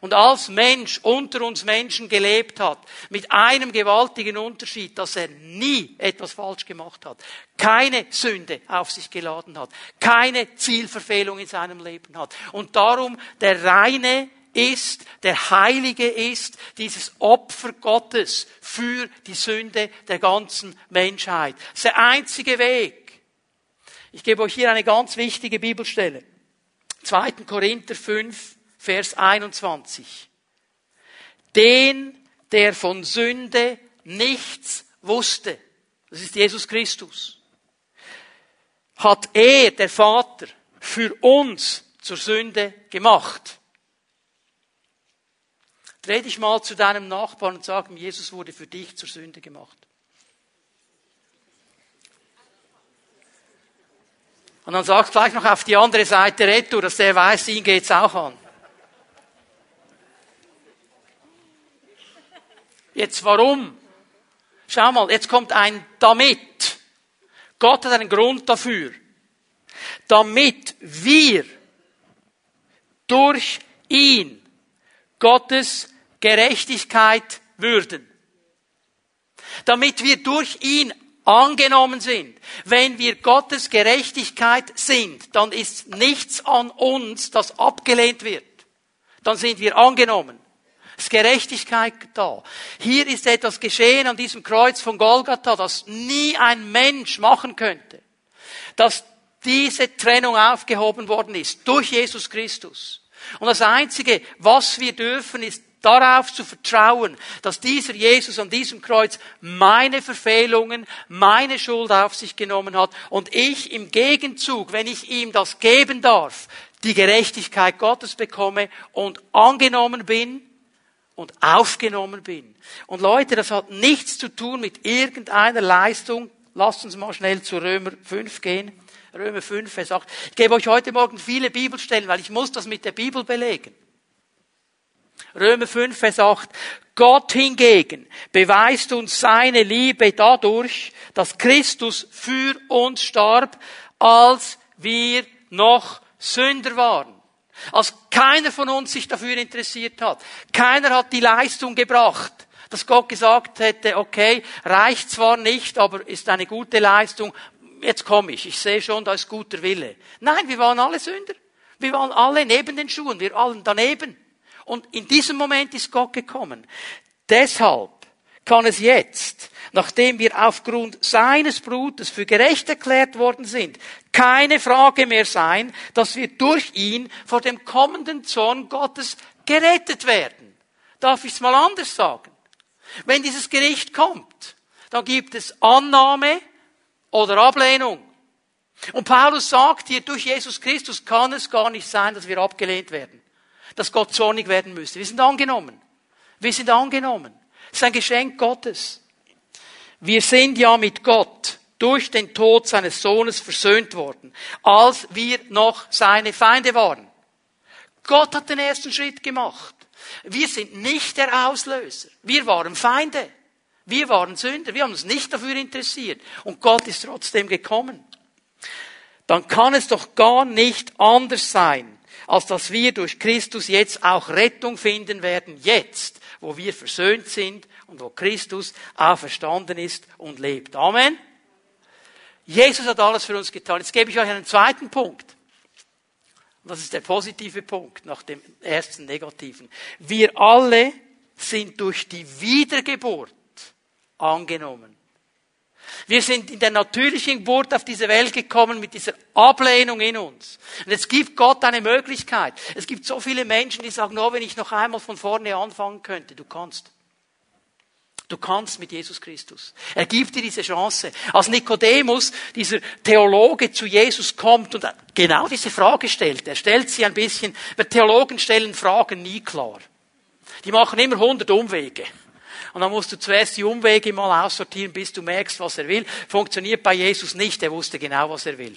Und als Mensch unter uns Menschen gelebt hat, mit einem gewaltigen Unterschied, dass er nie etwas falsch gemacht hat, keine Sünde auf sich geladen hat, keine Zielverfehlung in seinem Leben hat. Und darum der reine, ist, der Heilige ist, dieses Opfer Gottes für die Sünde der ganzen Menschheit. Das ist der einzige Weg. Ich gebe euch hier eine ganz wichtige Bibelstelle. 2. Korinther 5, Vers 21. Den, der von Sünde nichts wusste, das ist Jesus Christus, hat er, der Vater, für uns zur Sünde gemacht Dreh dich mal zu deinem Nachbarn und sag ihm, Jesus wurde für dich zur Sünde gemacht. Und dann sagst gleich noch auf die andere Seite Retour, dass der weiß, ihn geht's auch an. Jetzt warum? Schau mal, jetzt kommt ein damit. Gott hat einen Grund dafür. Damit wir durch ihn Gottes Gerechtigkeit würden. Damit wir durch ihn angenommen sind. Wenn wir Gottes Gerechtigkeit sind, dann ist nichts an uns, das abgelehnt wird. Dann sind wir angenommen. Es ist Gerechtigkeit da. Hier ist etwas geschehen an diesem Kreuz von Golgatha, das nie ein Mensch machen könnte. Dass diese Trennung aufgehoben worden ist durch Jesus Christus. Und das Einzige, was wir dürfen, ist darauf zu vertrauen, dass dieser Jesus an diesem Kreuz meine Verfehlungen, meine Schuld auf sich genommen hat und ich im Gegenzug, wenn ich ihm das geben darf, die Gerechtigkeit Gottes bekomme und angenommen bin und aufgenommen bin. Und Leute, das hat nichts zu tun mit irgendeiner Leistung. Lasst uns mal schnell zu Römer 5 gehen. Römer 5, Vers 8. Ich gebe euch heute Morgen viele Bibelstellen, weil ich muss das mit der Bibel belegen. Römer 5, Vers 8. Gott hingegen beweist uns seine Liebe dadurch, dass Christus für uns starb, als wir noch Sünder waren. Als keiner von uns sich dafür interessiert hat. Keiner hat die Leistung gebracht, dass Gott gesagt hätte, okay, reicht zwar nicht, aber ist eine gute Leistung, jetzt komme ich, ich sehe schon, da ist guter Wille. Nein, wir waren alle Sünder. Wir waren alle neben den Schuhen, wir allen daneben. Und in diesem Moment ist Gott gekommen. Deshalb kann es jetzt, nachdem wir aufgrund seines Blutes für gerecht erklärt worden sind, keine Frage mehr sein, dass wir durch ihn vor dem kommenden Zorn Gottes gerettet werden. Darf ich es mal anders sagen? Wenn dieses Gericht kommt, dann gibt es Annahme oder Ablehnung. Und Paulus sagt hier, durch Jesus Christus kann es gar nicht sein, dass wir abgelehnt werden dass Gott zornig werden müsste. Wir sind angenommen. Wir sind angenommen. Es ist ein Geschenk Gottes. Wir sind ja mit Gott durch den Tod seines Sohnes versöhnt worden, als wir noch seine Feinde waren. Gott hat den ersten Schritt gemacht. Wir sind nicht der Auslöser. Wir waren Feinde. Wir waren Sünder. Wir haben uns nicht dafür interessiert. Und Gott ist trotzdem gekommen. Dann kann es doch gar nicht anders sein, als dass wir durch Christus jetzt auch Rettung finden werden, jetzt, wo wir versöhnt sind und wo Christus auferstanden ist und lebt. Amen. Jesus hat alles für uns getan. Jetzt gebe ich euch einen zweiten Punkt. Und das ist der positive Punkt nach dem ersten negativen. Wir alle sind durch die Wiedergeburt angenommen. Wir sind in der natürlichen Geburt auf diese Welt gekommen mit dieser Ablehnung in uns. Und jetzt gibt Gott eine Möglichkeit. Es gibt so viele Menschen, die sagen, oh, wenn ich noch einmal von vorne anfangen könnte, du kannst. Du kannst mit Jesus Christus. Er gibt dir diese Chance. Als Nikodemus, dieser Theologe, zu Jesus kommt und genau diese Frage stellt, er stellt sie ein bisschen, weil Theologen stellen Fragen nie klar. Die machen immer hundert Umwege. Und dann musst du zuerst die Umwege mal aussortieren, bis du merkst, was er will. Funktioniert bei Jesus nicht. Er wusste genau, was er will.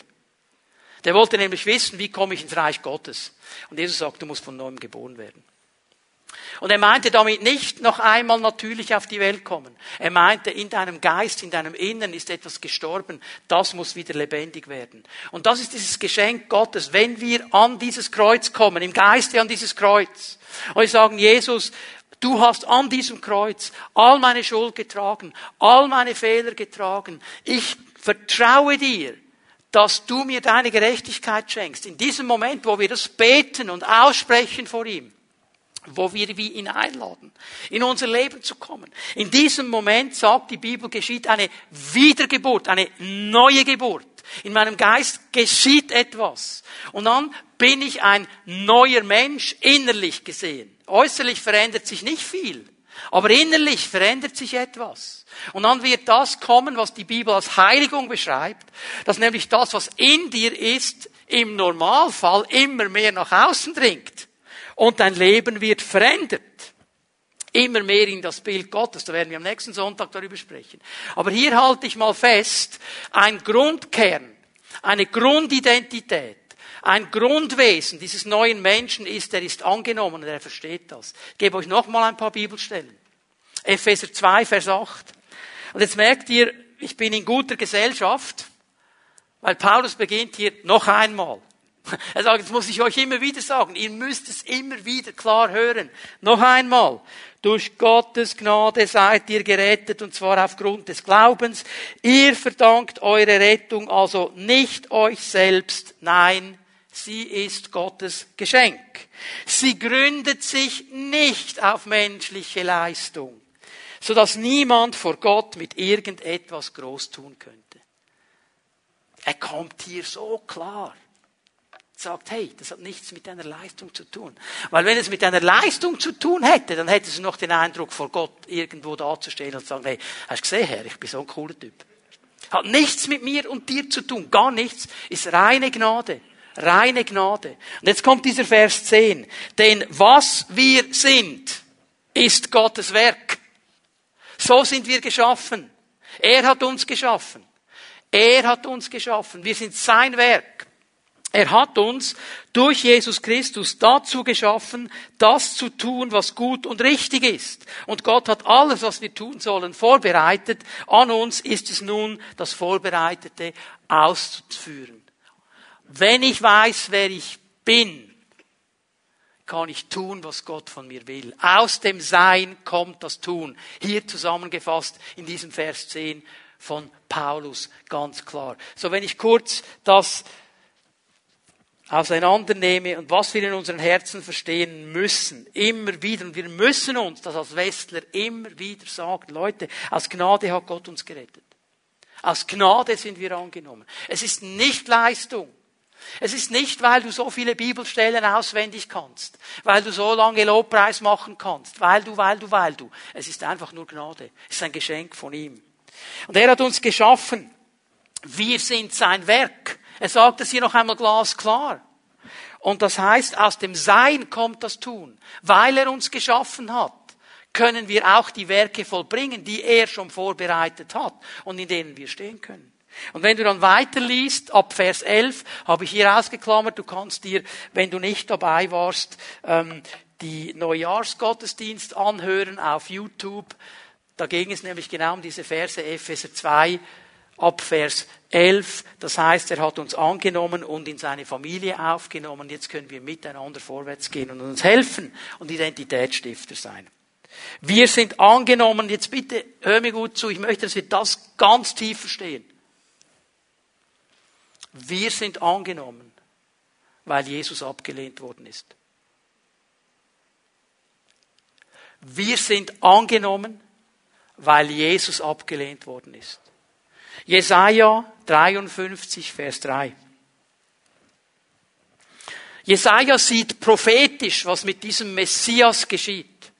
Der wollte nämlich wissen, wie komme ich ins Reich Gottes. Und Jesus sagt, du musst von neuem geboren werden. Und er meinte damit nicht noch einmal natürlich auf die Welt kommen. Er meinte, in deinem Geist, in deinem Innern ist etwas gestorben. Das muss wieder lebendig werden. Und das ist dieses Geschenk Gottes. Wenn wir an dieses Kreuz kommen, im Geiste an dieses Kreuz, und wir sagen, Jesus, Du hast an diesem Kreuz all meine Schuld getragen, all meine Fehler getragen. Ich vertraue dir, dass du mir deine Gerechtigkeit schenkst. In diesem Moment, wo wir das beten und aussprechen vor ihm, wo wir wie ihn einladen, in unser Leben zu kommen. In diesem Moment, sagt die Bibel, geschieht eine Wiedergeburt, eine neue Geburt. In meinem Geist geschieht etwas. Und dann bin ich ein neuer Mensch, innerlich gesehen. Äußerlich verändert sich nicht viel, aber innerlich verändert sich etwas. Und dann wird das kommen, was die Bibel als Heiligung beschreibt, dass nämlich das, was in dir ist, im Normalfall immer mehr nach außen dringt. Und dein Leben wird verändert. immer mehr in das Bild Gottes. Da werden wir am nächsten Sonntag darüber sprechen. Aber hier halte ich mal fest, ein Grundkern, eine Grundidentität, ein Grundwesen dieses neuen Menschen ist, er ist angenommen und er versteht das. Ich gebe euch noch mal ein paar Bibelstellen. Epheser 2, Vers 8. Und jetzt merkt ihr, ich bin in guter Gesellschaft, weil Paulus beginnt hier noch einmal. Er sagt, jetzt muss ich euch immer wieder sagen, ihr müsst es immer wieder klar hören. Noch einmal. Durch Gottes Gnade seid ihr gerettet und zwar aufgrund des Glaubens. Ihr verdankt eure Rettung also nicht euch selbst, nein, sie ist Gottes Geschenk. Sie gründet sich nicht auf menschliche Leistung, sodass niemand vor Gott mit irgendetwas groß tun könnte. Er kommt hier so klar sagt, hey, das hat nichts mit deiner Leistung zu tun. Weil wenn es mit deiner Leistung zu tun hätte, dann hättest du noch den Eindruck, vor Gott irgendwo dazustehen und zu sagen, hey, hast du gesehen, Herr, ich bin so ein cooler Typ. Hat nichts mit mir und dir zu tun, gar nichts, ist reine Gnade. Reine Gnade. Und jetzt kommt dieser Vers 10. Denn was wir sind, ist Gottes Werk. So sind wir geschaffen. Er hat uns geschaffen. Er hat uns geschaffen. Wir sind sein Werk. Er hat uns durch Jesus Christus dazu geschaffen, das zu tun, was gut und richtig ist. Und Gott hat alles, was wir tun sollen, vorbereitet. An uns ist es nun, das Vorbereitete auszuführen. Wenn ich weiß, wer ich bin, kann ich tun, was Gott von mir will. Aus dem Sein kommt das Tun. Hier zusammengefasst in diesem Vers 10 von Paulus ganz klar. So, wenn ich kurz das auseinandernehme und was wir in unseren Herzen verstehen müssen, immer wieder, und wir müssen uns das als Westler immer wieder sagen, Leute, aus Gnade hat Gott uns gerettet. Aus Gnade sind wir angenommen. Es ist nicht Leistung. Es ist nicht, weil du so viele Bibelstellen auswendig kannst, weil du so lange Lobpreis machen kannst, weil du, weil du, weil du. Es ist einfach nur Gnade. Es ist ein Geschenk von ihm. Und er hat uns geschaffen. Wir sind sein Werk. Er sagt es hier noch einmal glasklar. Und das heißt, aus dem Sein kommt das Tun. Weil er uns geschaffen hat, können wir auch die Werke vollbringen, die er schon vorbereitet hat und in denen wir stehen können. Und wenn du dann weiterliest, ab Vers 11, habe ich hier ausgeklammert, du kannst dir, wenn du nicht dabei warst, ähm, die Neujahrsgottesdienst anhören auf YouTube. Da ging es nämlich genau um diese Verse Epheser 2, ab Vers 11. Das heißt, er hat uns angenommen und in seine Familie aufgenommen. Jetzt können wir miteinander vorwärts gehen und uns helfen und Identitätsstifter sein. Wir sind angenommen. Jetzt bitte hör mir gut zu. Ich möchte, dass wir das ganz tief verstehen. Wir sind angenommen, weil Jesus abgelehnt worden ist. Wir sind angenommen, weil Jesus abgelehnt worden ist. Jesaja 53, Vers 3. Jesaja sieht prophetisch, was mit diesem Messias geschieht.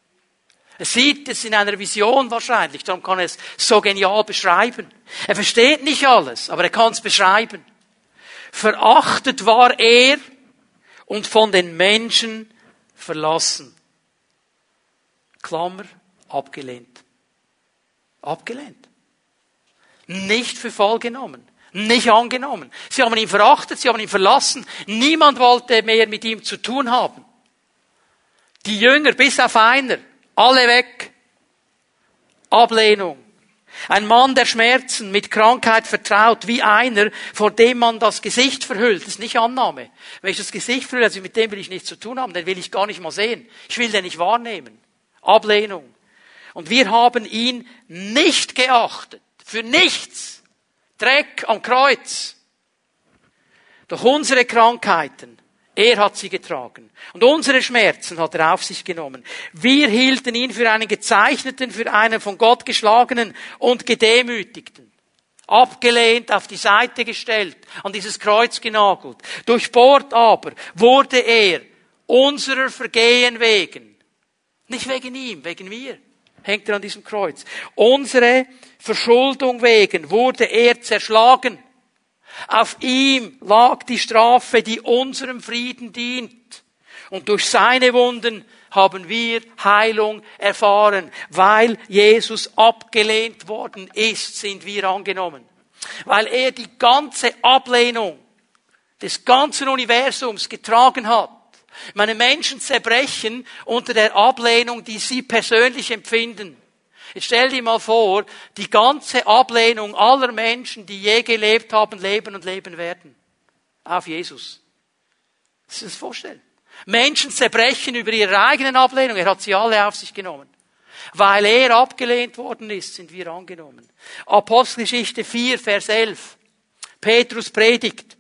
Er sieht es in einer Vision wahrscheinlich, darum kann er es so genial beschreiben. Er versteht nicht alles, aber er kann es beschreiben. Verachtet war er und von den Menschen verlassen. Klammer, abgelehnt. Abgelehnt nicht für voll genommen, nicht angenommen. Sie haben ihn verachtet, sie haben ihn verlassen. Niemand wollte mehr mit ihm zu tun haben. Die Jünger, bis auf einer, alle weg. Ablehnung. Ein Mann der Schmerzen, mit Krankheit vertraut, wie einer, vor dem man das Gesicht verhüllt. Das ist nicht Annahme. Wenn ich das Gesicht verhülle, also mit dem will ich nichts zu tun haben, den will ich gar nicht mal sehen. Ich will den nicht wahrnehmen. Ablehnung. Und wir haben ihn nicht geachtet. Für nichts. Dreck am Kreuz. Durch unsere Krankheiten. Er hat sie getragen. Und unsere Schmerzen hat er auf sich genommen. Wir hielten ihn für einen gezeichneten, für einen von Gott geschlagenen und gedemütigten. Abgelehnt, auf die Seite gestellt, an dieses Kreuz genagelt. Durchbohrt aber wurde er unserer Vergehen wegen. Nicht wegen ihm, wegen mir hängt er an diesem Kreuz. Unsere Verschuldung wegen wurde er zerschlagen. Auf ihm lag die Strafe, die unserem Frieden dient. Und durch seine Wunden haben wir Heilung erfahren. Weil Jesus abgelehnt worden ist, sind wir angenommen. Weil er die ganze Ablehnung des ganzen Universums getragen hat. Meine Menschen zerbrechen unter der Ablehnung, die sie persönlich empfinden. Jetzt stell dir mal vor, die ganze Ablehnung aller Menschen, die je gelebt haben, leben und leben werden. Auf Jesus. Das ist das Vorstellen. Menschen zerbrechen über ihre eigenen Ablehnung. Er hat sie alle auf sich genommen. Weil er abgelehnt worden ist, sind wir angenommen. Apostelgeschichte 4, Vers 11. Petrus predigt.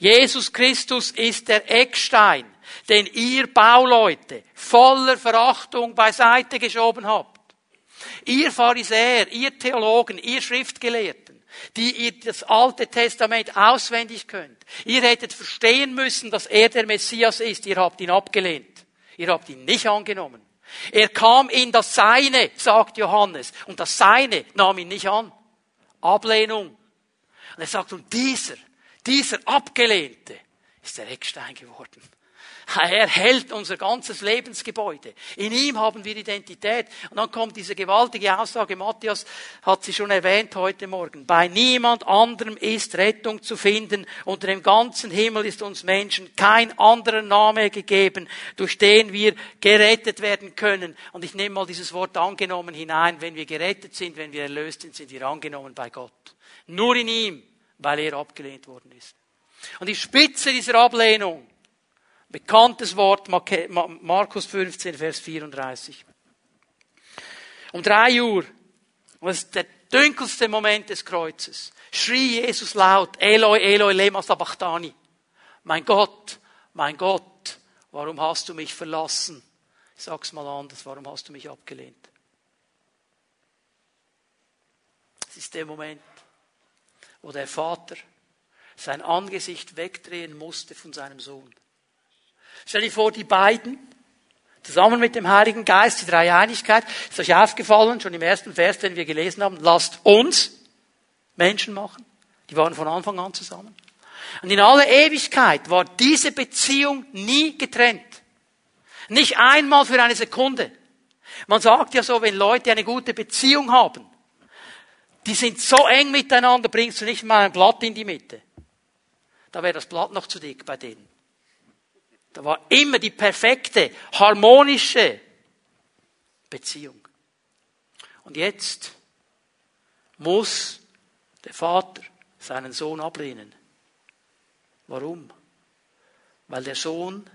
Jesus Christus ist der Eckstein, den ihr Bauleute voller Verachtung beiseite geschoben habt. Ihr Pharisäer, ihr Theologen, ihr Schriftgelehrten, die ihr das Alte Testament auswendig könnt. Ihr hättet verstehen müssen, dass er der Messias ist. Ihr habt ihn abgelehnt. Ihr habt ihn nicht angenommen. Er kam in das Seine, sagt Johannes, und das Seine nahm ihn nicht an. Ablehnung. Und er sagt, und dieser, dieser Abgelehnte ist der Eckstein geworden. Er hält unser ganzes Lebensgebäude. In ihm haben wir Identität. Und dann kommt diese gewaltige Aussage, Matthias hat sie schon erwähnt heute Morgen. Bei niemand anderem ist Rettung zu finden. Unter dem ganzen Himmel ist uns Menschen kein anderer Name gegeben, durch den wir gerettet werden können. Und ich nehme mal dieses Wort angenommen hinein. Wenn wir gerettet sind, wenn wir erlöst sind, sind wir angenommen bei Gott. Nur in ihm, weil er abgelehnt worden ist. Und die Spitze dieser Ablehnung Bekanntes Wort, Markus 15, Vers 34. Um drei Uhr, das ist der dunkelste Moment des Kreuzes, schrie Jesus laut, Eloi, Eloi, lema sabachthani. Mein Gott, mein Gott, warum hast du mich verlassen? Ich sag's mal anders, warum hast du mich abgelehnt? Es ist der Moment, wo der Vater sein Angesicht wegdrehen musste von seinem Sohn. Stell dir vor, die beiden, zusammen mit dem Heiligen Geist, die Dreieinigkeit, ist euch aufgefallen, schon im ersten Vers, den wir gelesen haben, lasst uns Menschen machen. Die waren von Anfang an zusammen. Und in aller Ewigkeit war diese Beziehung nie getrennt. Nicht einmal für eine Sekunde. Man sagt ja so, wenn Leute eine gute Beziehung haben, die sind so eng miteinander, bringst du nicht mal ein Blatt in die Mitte. Da wäre das Blatt noch zu dick bei denen. Da war immer die perfekte, harmonische Beziehung. Und jetzt muss der Vater seinen Sohn ablehnen. Warum? Weil der Sohn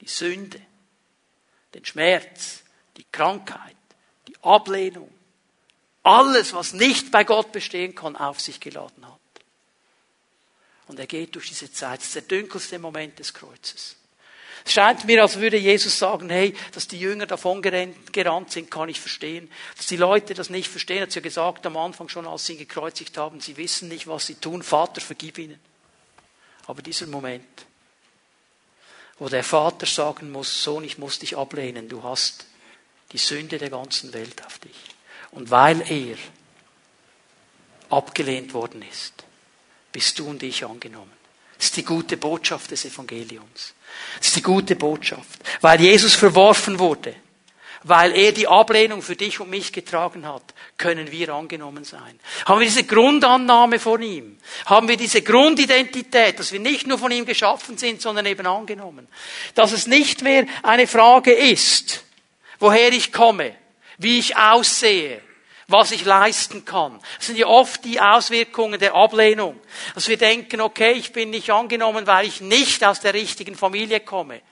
die Sünde, den Schmerz, die Krankheit, die Ablehnung, alles, was nicht bei Gott bestehen kann, auf sich geladen hat. Und er geht durch diese Zeit. Das ist der dunkelste Moment des Kreuzes. Es scheint mir, als würde Jesus sagen, hey, dass die Jünger davon gerannt sind, kann ich verstehen. Dass die Leute das nicht verstehen, hat sie ja gesagt am Anfang schon, als sie ihn gekreuzigt haben, sie wissen nicht, was sie tun. Vater, vergib ihnen. Aber dieser Moment, wo der Vater sagen muss, Sohn, ich muss dich ablehnen, du hast die Sünde der ganzen Welt auf dich. Und weil er abgelehnt worden ist, bist du und ich angenommen. Das ist die gute Botschaft des Evangeliums. Das ist die gute Botschaft. Weil Jesus verworfen wurde, weil er die Ablehnung für dich und mich getragen hat, können wir angenommen sein. Haben wir diese Grundannahme von ihm? Haben wir diese Grundidentität, dass wir nicht nur von ihm geschaffen sind, sondern eben angenommen? Dass es nicht mehr eine Frage ist, woher ich komme, wie ich aussehe, was ich leisten kann. Das sind ja oft die Auswirkungen der Ablehnung. Dass wir denken, okay, ich bin nicht angenommen, weil ich nicht aus der richtigen Familie komme.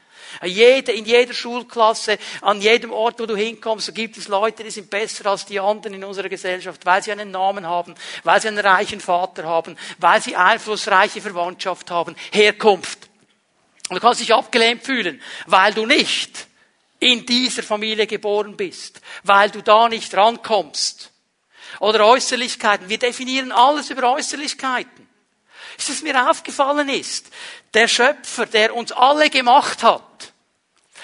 Jede, in jeder Schulklasse, an jedem Ort, wo du hinkommst, gibt es Leute, die sind besser als die anderen in unserer Gesellschaft, weil sie einen Namen haben, weil sie einen reichen Vater haben, weil sie einflussreiche Verwandtschaft haben, Herkunft. Und du kannst dich abgelehnt fühlen, weil du nicht in dieser Familie geboren bist, weil du da nicht rankommst. Oder Äußerlichkeiten. Wir definieren alles über Äußerlichkeiten. Ist es mir aufgefallen ist, der Schöpfer, der uns alle gemacht hat,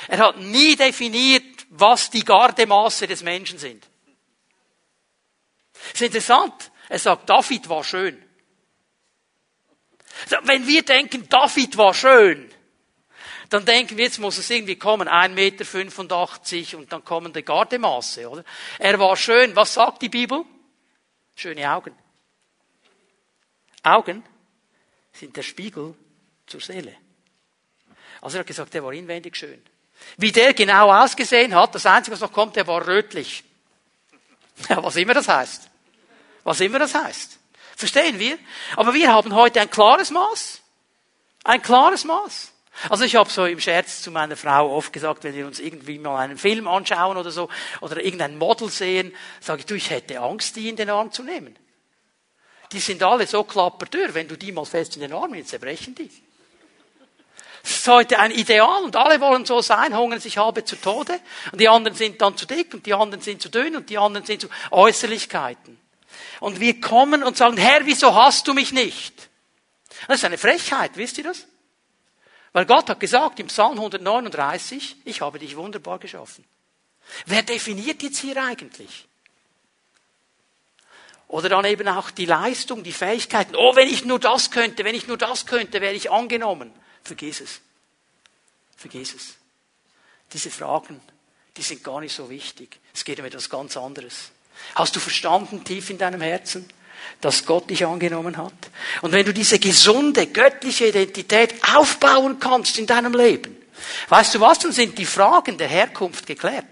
er hat nie definiert, was die Gardemaße des Menschen sind. ist interessant. Er sagt, David war schön. Wenn wir denken, David war schön, dann denken wir, jetzt muss es irgendwie kommen, 1,85 Meter und dann kommen die Gardemaße, oder? Er war schön. Was sagt die Bibel? Schöne Augen. Augen sind der Spiegel zur Seele. Also er hat gesagt, er war inwendig schön. Wie der genau ausgesehen hat, das Einzige, was noch kommt, der war rötlich. Ja, was immer das heißt. Was immer das heißt. Verstehen wir? Aber wir haben heute ein klares Maß. Ein klares Maß. Also ich habe so im Scherz zu meiner Frau oft gesagt, wenn wir uns irgendwie mal einen Film anschauen oder so, oder irgendein Model sehen, sage ich, du, ich hätte Angst, die in den Arm zu nehmen. Die sind alle so klapperdürr, wenn du die mal fest in den Arm nimmst, zerbrechen die. Das ist heute ein Ideal und alle wollen so sein, hungern sich halbe zu Tode und die anderen sind dann zu dick und die anderen sind zu dünn und die anderen sind zu Äußerlichkeiten. Und wir kommen und sagen, Herr, wieso hast du mich nicht? Das ist eine Frechheit, wisst ihr das? Weil Gott hat gesagt im Psalm 139, ich habe dich wunderbar geschaffen. Wer definiert jetzt hier eigentlich? Oder dann eben auch die Leistung, die Fähigkeiten. Oh, wenn ich nur das könnte, wenn ich nur das könnte, wäre ich angenommen. Vergiss es. Vergiss es. Diese Fragen, die sind gar nicht so wichtig. Es geht um etwas ganz anderes. Hast du verstanden tief in deinem Herzen, dass Gott dich angenommen hat? Und wenn du diese gesunde, göttliche Identität aufbauen kannst in deinem Leben, weißt du was, dann sind die Fragen der Herkunft geklärt.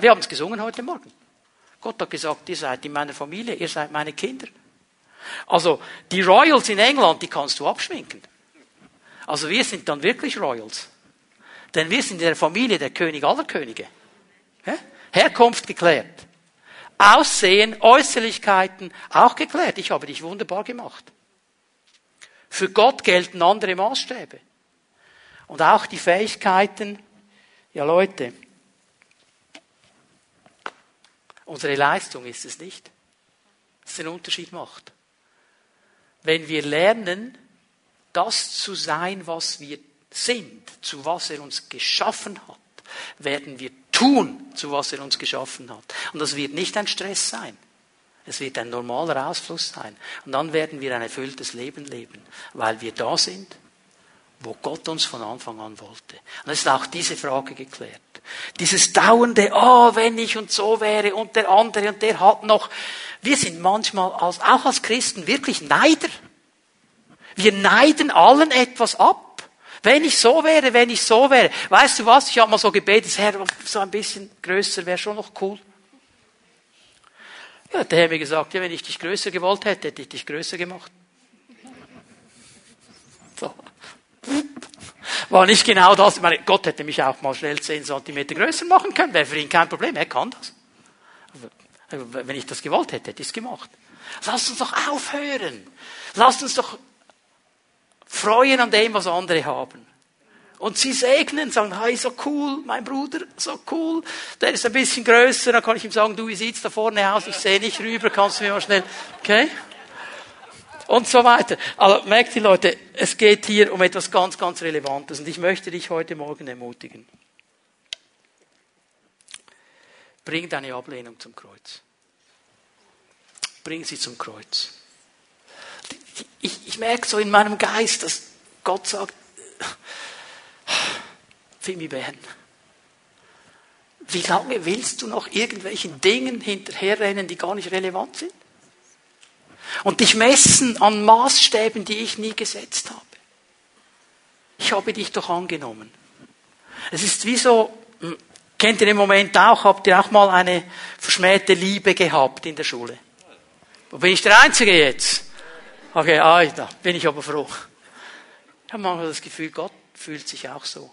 Wir haben es gesungen heute Morgen. Gott hat gesagt, ihr seid in meiner Familie, ihr seid meine Kinder. Also die Royals in England, die kannst du abschminken. Also wir sind dann wirklich Royals. Denn wir sind in der Familie der König aller Könige. Herkunft geklärt. Aussehen, Äußerlichkeiten auch geklärt. Ich habe dich wunderbar gemacht. Für Gott gelten andere Maßstäbe. Und auch die Fähigkeiten, ja Leute, unsere Leistung ist es nicht, was den Unterschied macht. Wenn wir lernen, das zu sein, was wir sind, zu was er uns geschaffen hat, werden wir tun, zu was er uns geschaffen hat. Und das wird nicht ein Stress sein. Es wird ein normaler Ausfluss sein. Und dann werden wir ein erfülltes Leben leben, weil wir da sind, wo Gott uns von Anfang an wollte. Und es ist auch diese Frage geklärt. Dieses dauernde, oh, wenn ich und so wäre und der andere und der hat noch. Wir sind manchmal als, auch als Christen wirklich Neider. Wir neiden allen etwas ab. Wenn ich so wäre, wenn ich so wäre. Weißt du was? Ich habe mal so gebetet, Herr, so ein bisschen größer wäre schon noch cool. Ja, der Herr mir gesagt, ja, wenn ich dich größer gewollt hätte, hätte ich dich größer gemacht. So. War nicht genau das. Ich meine, Gott hätte mich auch mal schnell 10 Zentimeter größer machen können. Wäre für ihn kein Problem. Er kann das. Wenn ich das gewollt hätte, hätte ich es gemacht. Lasst uns doch aufhören. Lasst uns doch freuen an dem, was andere haben. Und sie segnen, sagen, hey, so cool, mein Bruder, so cool. Der ist ein bisschen größer, dann kann ich ihm sagen, du, wie sieht's da vorne aus? Ich sehe nicht rüber, kannst du mir mal schnell, okay? Und so weiter. Also, merkt die Leute, es geht hier um etwas ganz, ganz Relevantes. Und ich möchte dich heute Morgen ermutigen. Bring deine Ablehnung zum Kreuz. Bring sie zum Kreuz ich, ich merke so in meinem Geist, dass Gott sagt, Fimi Ben, wie lange willst du noch irgendwelchen Dingen hinterherrennen, die gar nicht relevant sind? Und dich messen an Maßstäben, die ich nie gesetzt habe. Ich habe dich doch angenommen. Es ist wie so, hm, kennt ihr im Moment auch, habt ihr auch mal eine verschmähte Liebe gehabt in der Schule? Wo bin ich der Einzige jetzt? Okay, ah, da bin ich aber froh. Ich habe manchmal das Gefühl, Gott fühlt sich auch so.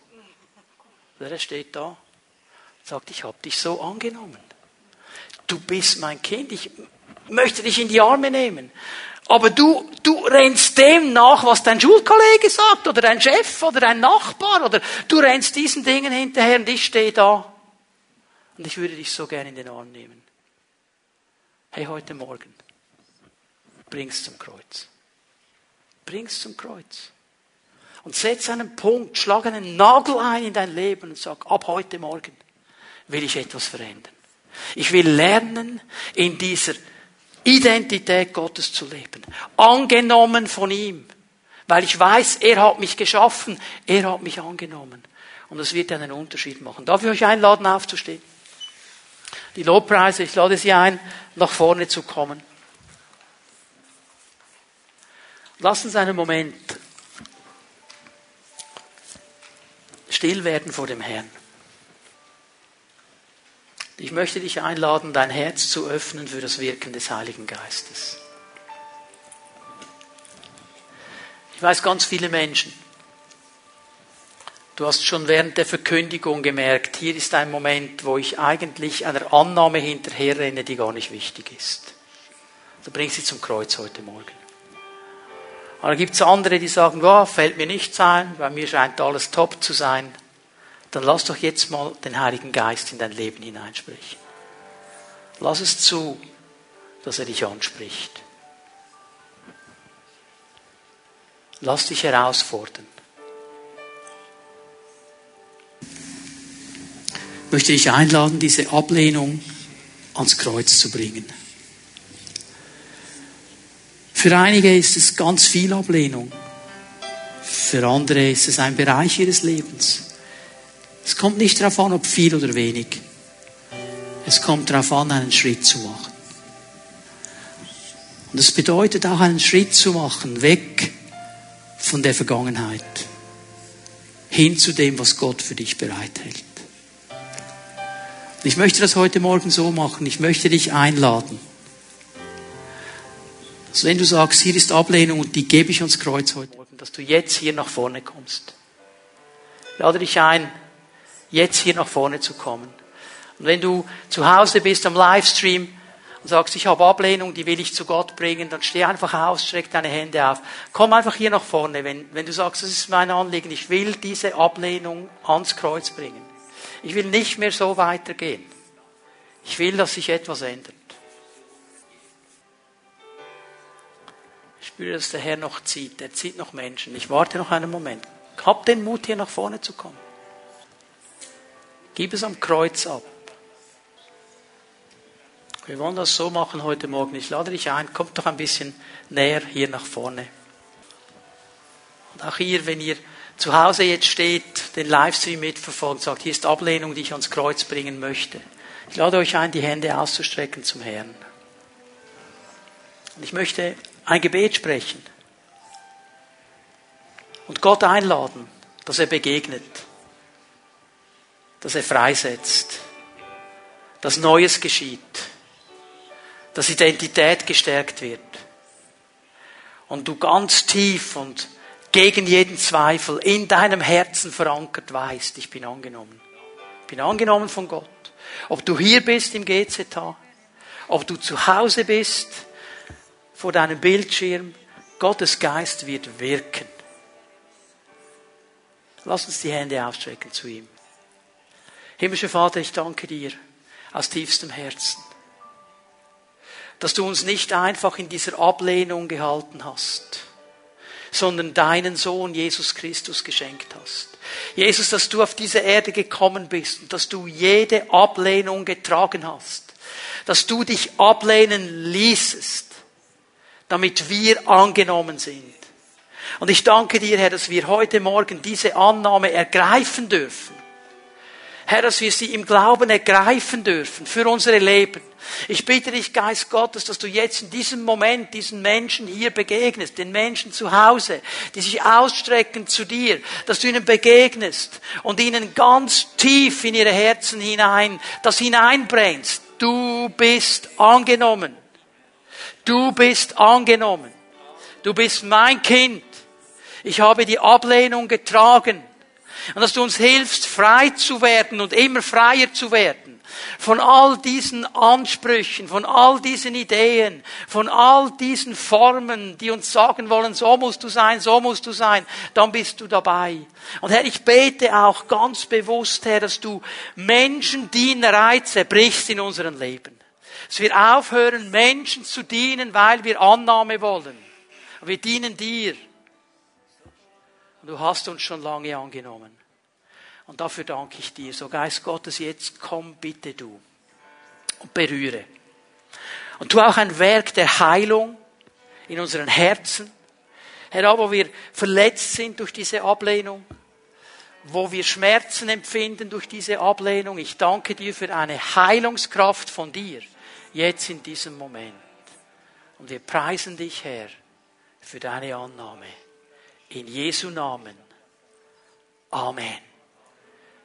Er steht da, sagt, ich habe dich so angenommen. Du bist mein Kind, ich möchte dich in die Arme nehmen. Aber du, du rennst dem nach, was dein Schulkollege sagt, oder dein Chef, oder dein Nachbar, oder du rennst diesen Dingen hinterher und ich stehe da. Und ich würde dich so gerne in den Arm nehmen. Hey, heute Morgen, bring's zum Kreuz. Bring's zum Kreuz. Und setz einen Punkt, schlag einen Nagel ein in dein Leben und sag, ab heute Morgen will ich etwas verändern. Ich will lernen, in dieser Identität Gottes zu leben. Angenommen von ihm. Weil ich weiß, er hat mich geschaffen, er hat mich angenommen. Und das wird einen Unterschied machen. Darf ich euch einladen, aufzustehen? Die Lobpreise, ich lade Sie ein, nach vorne zu kommen. Lass uns einen Moment still werden vor dem Herrn. Ich möchte dich einladen, dein Herz zu öffnen für das Wirken des Heiligen Geistes. Ich weiß ganz viele Menschen. Du hast schon während der Verkündigung gemerkt, hier ist ein Moment, wo ich eigentlich einer Annahme hinterherrenne, die gar nicht wichtig ist. Du bringst sie zum Kreuz heute Morgen. Dann gibt es andere, die sagen, oh, fällt mir nichts ein, bei mir scheint alles top zu sein. Dann lass doch jetzt mal den Heiligen Geist in dein Leben hineinsprechen. Lass es zu, dass er dich anspricht. Lass dich herausfordern. Ich möchte dich einladen, diese Ablehnung ans Kreuz zu bringen. Für einige ist es ganz viel Ablehnung. Für andere ist es ein Bereich ihres Lebens. Es kommt nicht darauf an, ob viel oder wenig. Es kommt darauf an, einen Schritt zu machen. Und es bedeutet auch einen Schritt zu machen, weg von der Vergangenheit, hin zu dem, was Gott für dich bereithält. Ich möchte das heute Morgen so machen. Ich möchte dich einladen. Also wenn du sagst, hier ist Ablehnung und die gebe ich ans Kreuz heute Morgen, dass du jetzt hier nach vorne kommst. Lade dich ein, jetzt hier nach vorne zu kommen. Und wenn du zu Hause bist am Livestream und sagst, ich habe Ablehnung, die will ich zu Gott bringen, dann steh einfach aus, streck deine Hände auf. Komm einfach hier nach vorne, wenn, wenn du sagst, das ist mein Anliegen, ich will diese Ablehnung ans Kreuz bringen. Ich will nicht mehr so weitergehen. Ich will, dass sich etwas ändert. Spüre, dass der Herr noch zieht. Er zieht noch Menschen. Ich warte noch einen Moment. Hab den Mut, hier nach vorne zu kommen. Gib es am Kreuz ab. Wir wollen das so machen heute Morgen. Ich lade dich ein, kommt doch ein bisschen näher hier nach vorne. Und auch hier, wenn ihr zu Hause jetzt steht, den Livestream mitverfolgt, sagt, hier ist Ablehnung, die ich ans Kreuz bringen möchte. Ich lade euch ein, die Hände auszustrecken zum Herrn. Und ich möchte ein Gebet sprechen und Gott einladen, dass er begegnet dass er freisetzt, dass Neues geschieht, dass Identität gestärkt wird und du ganz tief und gegen jeden Zweifel in deinem Herzen verankert weißt, ich bin angenommen. Ich bin angenommen von Gott. Ob du hier bist im GZH, ob du zu Hause bist, vor deinem Bildschirm, Gottes Geist wird wirken. Lass uns die Hände ausstrecken zu ihm. Himmlischer Vater, ich danke dir aus tiefstem Herzen, dass du uns nicht einfach in dieser Ablehnung gehalten hast, sondern deinen Sohn Jesus Christus geschenkt hast. Jesus, dass du auf diese Erde gekommen bist und dass du jede Ablehnung getragen hast, dass du dich ablehnen ließest, damit wir angenommen sind. Und ich danke dir, Herr, dass wir heute Morgen diese Annahme ergreifen dürfen Herr, dass wir sie im Glauben ergreifen dürfen für unsere Leben. Ich bitte dich, Geist Gottes, dass du jetzt in diesem Moment diesen Menschen hier begegnest, den Menschen zu Hause, die sich ausstrecken zu dir, dass du ihnen begegnest und ihnen ganz tief in ihre Herzen hinein, das hineinbrennst. Du bist angenommen. Du bist angenommen. Du bist mein Kind. Ich habe die Ablehnung getragen. Und dass du uns hilfst, frei zu werden und immer freier zu werden. Von all diesen Ansprüchen, von all diesen Ideen, von all diesen Formen, die uns sagen wollen, so musst du sein, so musst du sein, dann bist du dabei. Und Herr, ich bete auch ganz bewusst, Herr, dass du Menschendienerei zerbrichst in unserem Leben. Dass wir aufhören, Menschen zu dienen, weil wir Annahme wollen. Wir dienen dir. Und du hast uns schon lange angenommen. Und dafür danke ich dir. So Geist Gottes, jetzt komm bitte du und berühre. Und tu auch ein Werk der Heilung in unseren Herzen. Herr, wo wir verletzt sind durch diese Ablehnung, wo wir Schmerzen empfinden durch diese Ablehnung. Ich danke dir für eine Heilungskraft von dir, jetzt in diesem Moment. Und wir preisen dich, Herr, für deine Annahme. In Jesu Namen. Amen.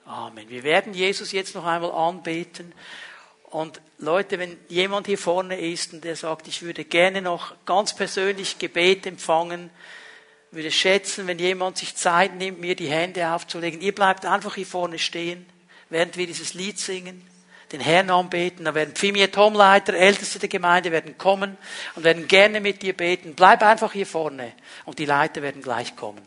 Amen. Wir werden Jesus jetzt noch einmal anbeten. Und Leute, wenn jemand hier vorne ist und der sagt, ich würde gerne noch ganz persönlich Gebet empfangen, würde schätzen, wenn jemand sich Zeit nimmt, mir die Hände aufzulegen. Ihr bleibt einfach hier vorne stehen, während wir dieses Lied singen, den Herrn anbeten. Da werden Pfimier Tomleiter, Älteste der Gemeinde, werden kommen und werden gerne mit dir beten. Bleib einfach hier vorne und die Leiter werden gleich kommen.